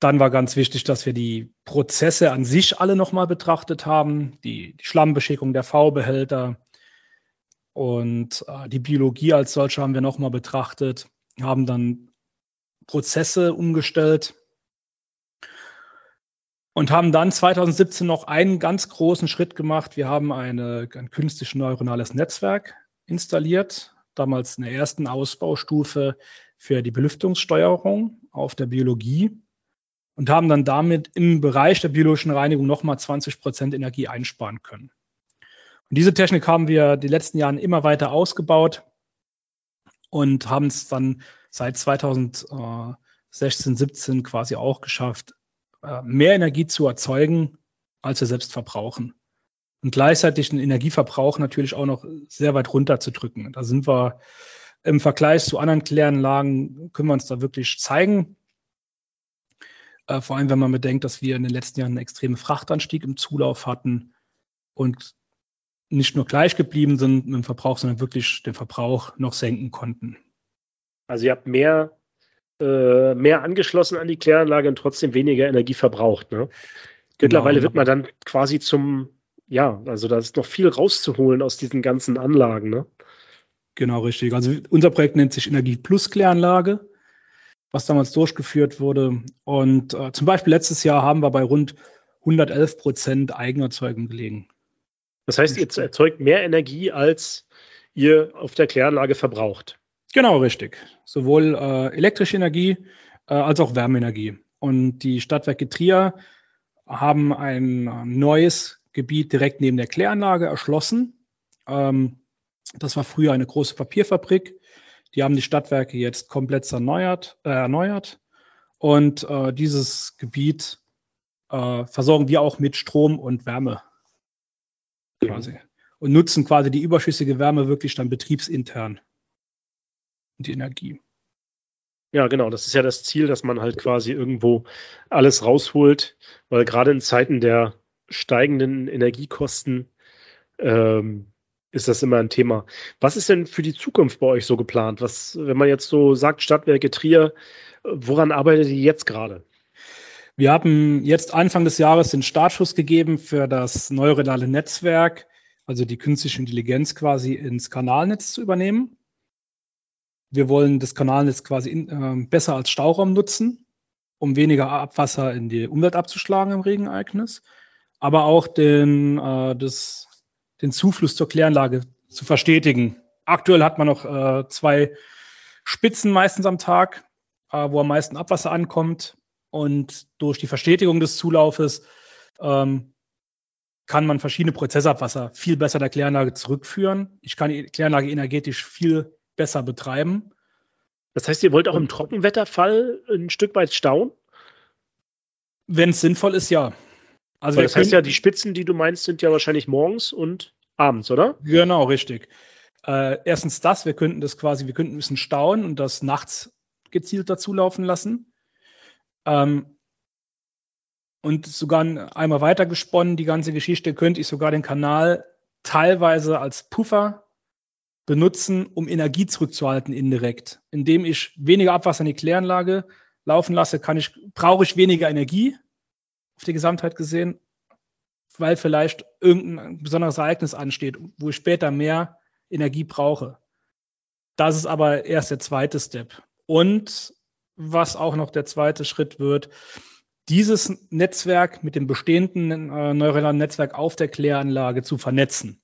Speaker 3: Dann war ganz wichtig, dass wir die Prozesse an sich alle nochmal betrachtet haben, die, die Schlammbeschickung der V-Behälter und äh, die Biologie als solche haben wir nochmal betrachtet, haben dann Prozesse umgestellt, und haben dann 2017 noch einen ganz großen Schritt gemacht. Wir haben eine, ein künstlich neuronales Netzwerk installiert, damals in der ersten Ausbaustufe für die Belüftungssteuerung auf der Biologie und haben dann damit im Bereich der biologischen Reinigung nochmal 20 Prozent Energie einsparen können. Und diese Technik haben wir die letzten Jahren immer weiter ausgebaut und haben es dann seit 2016, 17 quasi auch geschafft, äh, mehr Energie zu erzeugen, als wir selbst verbrauchen. Und gleichzeitig den Energieverbrauch natürlich auch noch sehr weit runterzudrücken. Da sind wir im Vergleich zu anderen Kläranlagen, können wir uns da wirklich zeigen. Äh, vor allem, wenn man bedenkt, dass wir in den letzten Jahren einen extremen Frachtanstieg im Zulauf hatten und nicht nur gleich geblieben sind mit dem Verbrauch, sondern wirklich den Verbrauch noch senken konnten.
Speaker 1: Also ihr habt mehr äh, mehr angeschlossen an die Kläranlage und trotzdem weniger Energie verbraucht. Ne? Mittlerweile
Speaker 3: Genau.
Speaker 1: wird man dann quasi zum, ja, also da ist noch viel rauszuholen aus diesen ganzen Anlagen. Ne?
Speaker 3: Genau, richtig. Also unser Projekt nennt sich Energie Plus Kläranlage, was damals durchgeführt wurde. Und äh, zum Beispiel letztes Jahr haben wir bei rund 111 Prozent Eigenerzeugung gelegen.
Speaker 1: Das heißt, ihr erzeugt mehr Energie, als ihr auf der Kläranlage verbraucht.
Speaker 3: Genau, richtig. Sowohl äh, elektrische Energie äh, als auch Wärmeenergie. Und die Stadtwerke Trier haben ein neues Gebiet direkt neben der Kläranlage erschlossen. Ähm, das war früher eine große Papierfabrik. Die haben die Stadtwerke jetzt komplett erneuert. Äh, erneuert. Und äh, dieses Gebiet äh, versorgen wir auch mit Strom und Wärme quasi. Mhm. Und nutzen quasi die überschüssige Wärme wirklich dann betriebsintern. Und die Energie.
Speaker 1: Ja, genau. Das ist ja das Ziel, dass man halt quasi irgendwo alles rausholt, weil gerade in Zeiten der steigenden Energiekosten ähm, ist das immer ein Thema. Was ist denn für die Zukunft bei euch so geplant? Was, wenn man jetzt so sagt, Stadtwerke Trier, woran arbeitet ihr jetzt gerade?
Speaker 3: Wir haben jetzt Anfang des Jahres den Startschuss gegeben für das neuronale Netzwerk, also die künstliche Intelligenz quasi ins Kanalnetz zu übernehmen. Wir wollen das Kanalnetz quasi in, äh, besser als Stauraum nutzen, um weniger Abwasser in die Umwelt abzuschlagen im Regenereignis, aber auch den, äh, das, den Zufluss zur Kläranlage zu verstetigen. Aktuell hat man noch äh, zwei Spitzen meistens am Tag, äh, wo am meisten Abwasser ankommt. Und durch die Verstetigung des Zulaufes ähm, kann man verschiedene Prozessabwasser viel besser der Kläranlage zurückführen. Ich kann die Kläranlage energetisch viel besser betreiben.
Speaker 1: Das heißt, ihr wollt auch im Trockenwetterfall ein Stück weit stauen?
Speaker 3: Wenn es sinnvoll ist, ja.
Speaker 1: Also das heißt ja, die Spitzen, die du meinst, sind ja wahrscheinlich morgens und abends, oder?
Speaker 3: Genau, richtig. Äh, erstens das, wir könnten das quasi, wir könnten ein bisschen stauen und das nachts gezielt dazu laufen lassen. Ähm, und sogar einmal weiter gesponnen, die ganze Geschichte, könnte ich sogar den Kanal teilweise als Puffer benutzen, um Energie zurückzuhalten indirekt. Indem ich weniger Abwasser in die Kläranlage laufen lasse, kann ich, brauche ich weniger Energie auf die Gesamtheit gesehen, weil vielleicht irgendein besonderes Ereignis ansteht, wo ich später mehr Energie brauche. Das ist aber erst der zweite Step. Und was auch noch der zweite Schritt wird, dieses Netzwerk mit dem bestehenden äh, neuronalen Netzwerk auf der Kläranlage zu vernetzen.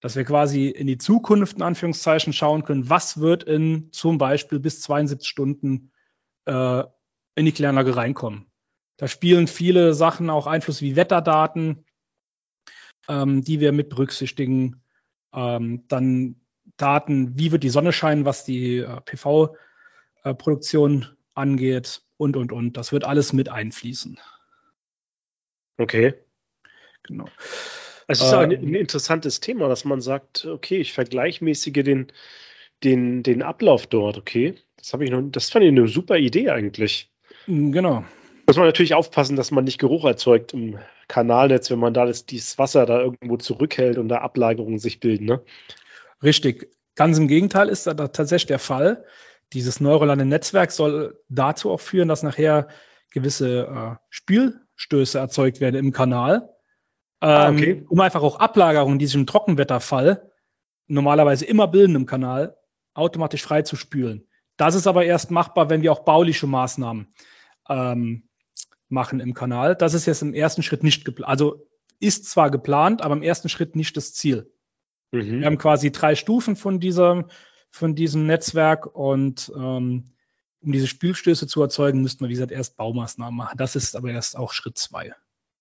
Speaker 3: Dass wir quasi in die Zukunft in Anführungszeichen schauen können, was wird in zum Beispiel bis 72 Stunden äh, in die Kläranlage reinkommen. Da spielen viele Sachen auch Einfluss wie Wetterdaten, ähm, die wir mit berücksichtigen. Ähm, dann Daten, wie wird die Sonne scheinen, was die äh, PV äh, angeht und, und, und. Das wird alles mit einfließen.
Speaker 1: Okay. Genau. Es ist äh, ein, ein, interessantes Thema, dass man sagt, okay, ich vergleichmäßige den, den, den Ablauf dort, okay. Das habe ich noch, das fand ich eine super Idee eigentlich.
Speaker 3: Genau.
Speaker 1: Muss man natürlich aufpassen, dass man nicht Geruch erzeugt im Kanalnetz, wenn man da das, dieses Wasser da irgendwo zurückhält und da Ablagerungen sich bilden, ne?
Speaker 3: Richtig. Ganz im Gegenteil ist da tatsächlich der Fall. Dieses neuronale Netzwerk soll dazu auch führen, dass nachher gewisse äh, Spülstöße erzeugt werden im Kanal, ah, ähm, okay. um einfach auch Ablagerungen, die sich im Trockenwetterfall normalerweise immer bilden im Kanal, automatisch freizuspülen. Das ist aber erst machbar, wenn wir auch bauliche Maßnahmen ähm, machen im Kanal. Das ist jetzt im ersten Schritt nicht geplant. Also ist zwar geplant, aber im ersten Schritt nicht das Ziel. Mhm. Wir haben quasi drei Stufen von dieser von diesem Netzwerk und ähm, um diese Spielstöße zu erzeugen, müssten wir, wie gesagt, erst Baumaßnahmen machen. Das ist aber erst auch Schritt zwei.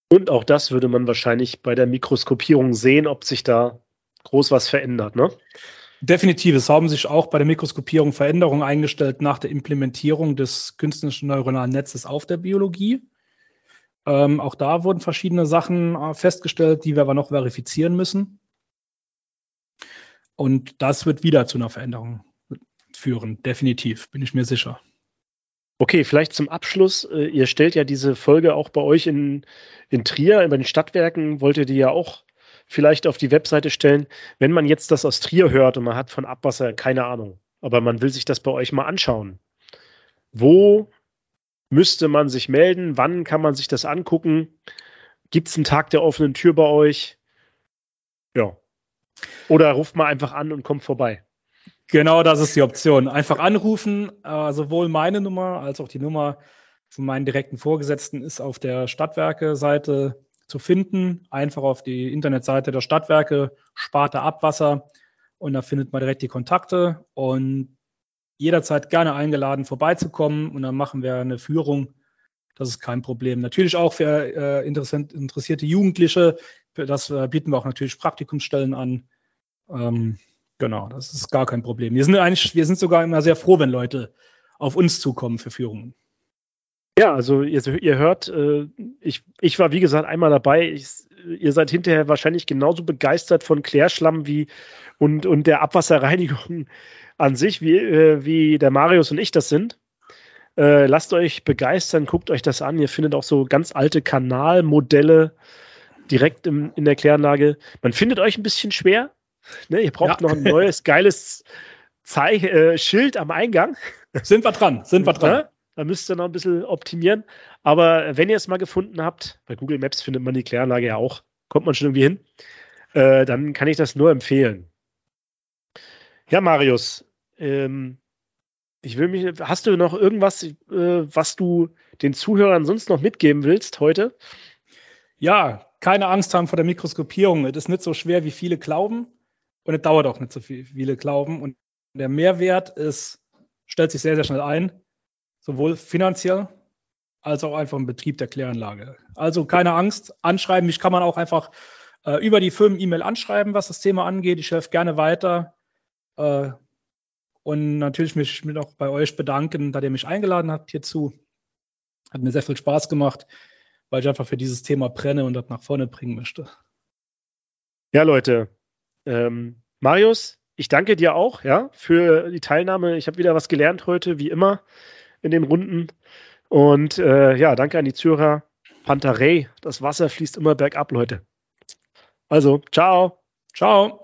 Speaker 1: Und auch das würde man wahrscheinlich bei der Mikroskopierung sehen, ob sich da groß was verändert, ne?
Speaker 3: Definitiv. Es haben sich auch bei der Mikroskopierung Veränderungen eingestellt nach der Implementierung des künstlichen neuronalen Netzes auf der Biologie. Ähm, auch da wurden verschiedene Sachen äh, festgestellt, die wir aber noch verifizieren müssen. Und das wird wieder zu einer Veränderung führen, definitiv, bin ich mir sicher.
Speaker 1: Okay, vielleicht zum Abschluss. Äh, ihr stellt ja diese Folge auch bei euch in, in Trier, bei den Stadtwerken, wollt ihr die ja auch vielleicht auf die Webseite stellen. Wenn man jetzt das aus Trier hört und man hat von Abwasser keine Ahnung, aber man will sich das bei euch mal anschauen. Wo müsste man sich melden? Wann kann man sich das angucken? Gibt es einen Tag der offenen Tür bei euch? Ja, oder ruft mal einfach an und kommt vorbei.
Speaker 3: Genau, das ist die Option. Einfach anrufen. Äh, sowohl meine Nummer als auch die Nummer von meinen direkten Vorgesetzten ist auf der Stadtwerke-Seite zu finden. Einfach auf die Internetseite der Stadtwerke, Sparte Abwasser und da findet man direkt die Kontakte und jederzeit gerne eingeladen, vorbeizukommen und dann machen wir eine Führung. Das ist kein Problem. Natürlich auch für äh, interessierte Jugendliche. Das äh, bieten wir auch natürlich Praktikumsstellen an. Ähm, genau, das ist gar kein Problem. Wir sind eigentlich, wir sind sogar immer sehr froh, wenn Leute auf uns zukommen für Führungen.
Speaker 1: Ja, also ihr, ihr hört, äh, ich, ich war wie gesagt einmal dabei. Ich, ihr seid hinterher wahrscheinlich genauso begeistert von Klärschlamm wie und, und der Abwasserreinigung an sich, wie, äh, wie der Marius und ich das sind. Äh, lasst euch begeistern, guckt euch das an. Ihr findet auch so ganz alte Kanalmodelle direkt im, in der Kläranlage. Man findet euch ein bisschen schwer. Ne? Ihr braucht ja. noch ein neues, geiles Zeich äh, Schild am Eingang.
Speaker 3: Sind wir dran, sind wir dran.
Speaker 1: Da müsst ihr noch ein bisschen optimieren. Aber wenn ihr es mal gefunden habt, bei Google Maps findet man die Kläranlage ja auch, kommt man schon irgendwie hin, äh, dann kann ich das nur empfehlen. Ja, Marius, ähm, ich will mich, hast du noch irgendwas, äh, was du den Zuhörern sonst noch mitgeben willst heute?
Speaker 3: Ja, keine Angst haben vor der Mikroskopierung. Es ist nicht so schwer, wie viele glauben. Und es dauert auch nicht so viel, wie viele glauben. Und der Mehrwert ist, stellt sich sehr, sehr schnell ein sowohl finanziell als auch einfach im Betrieb der Kläranlage. Also keine Angst, anschreiben. Mich kann man auch einfach äh, über die Firmen-E-Mail anschreiben, was das Thema angeht. Ich helfe gerne weiter. Äh, und natürlich mich auch bei euch bedanken, da ihr mich eingeladen habt hierzu. Hat mir sehr viel Spaß gemacht, weil ich einfach für dieses Thema brenne und das nach vorne bringen möchte.
Speaker 1: Ja, Leute. Ähm, Marius, ich danke dir auch ja, für die Teilnahme. Ich habe wieder was gelernt heute, wie immer in den Runden. Und äh, ja, danke an die Zuhörer. Pantarei, das Wasser fließt immer bergab, Leute. Also, ciao.
Speaker 3: Ciao.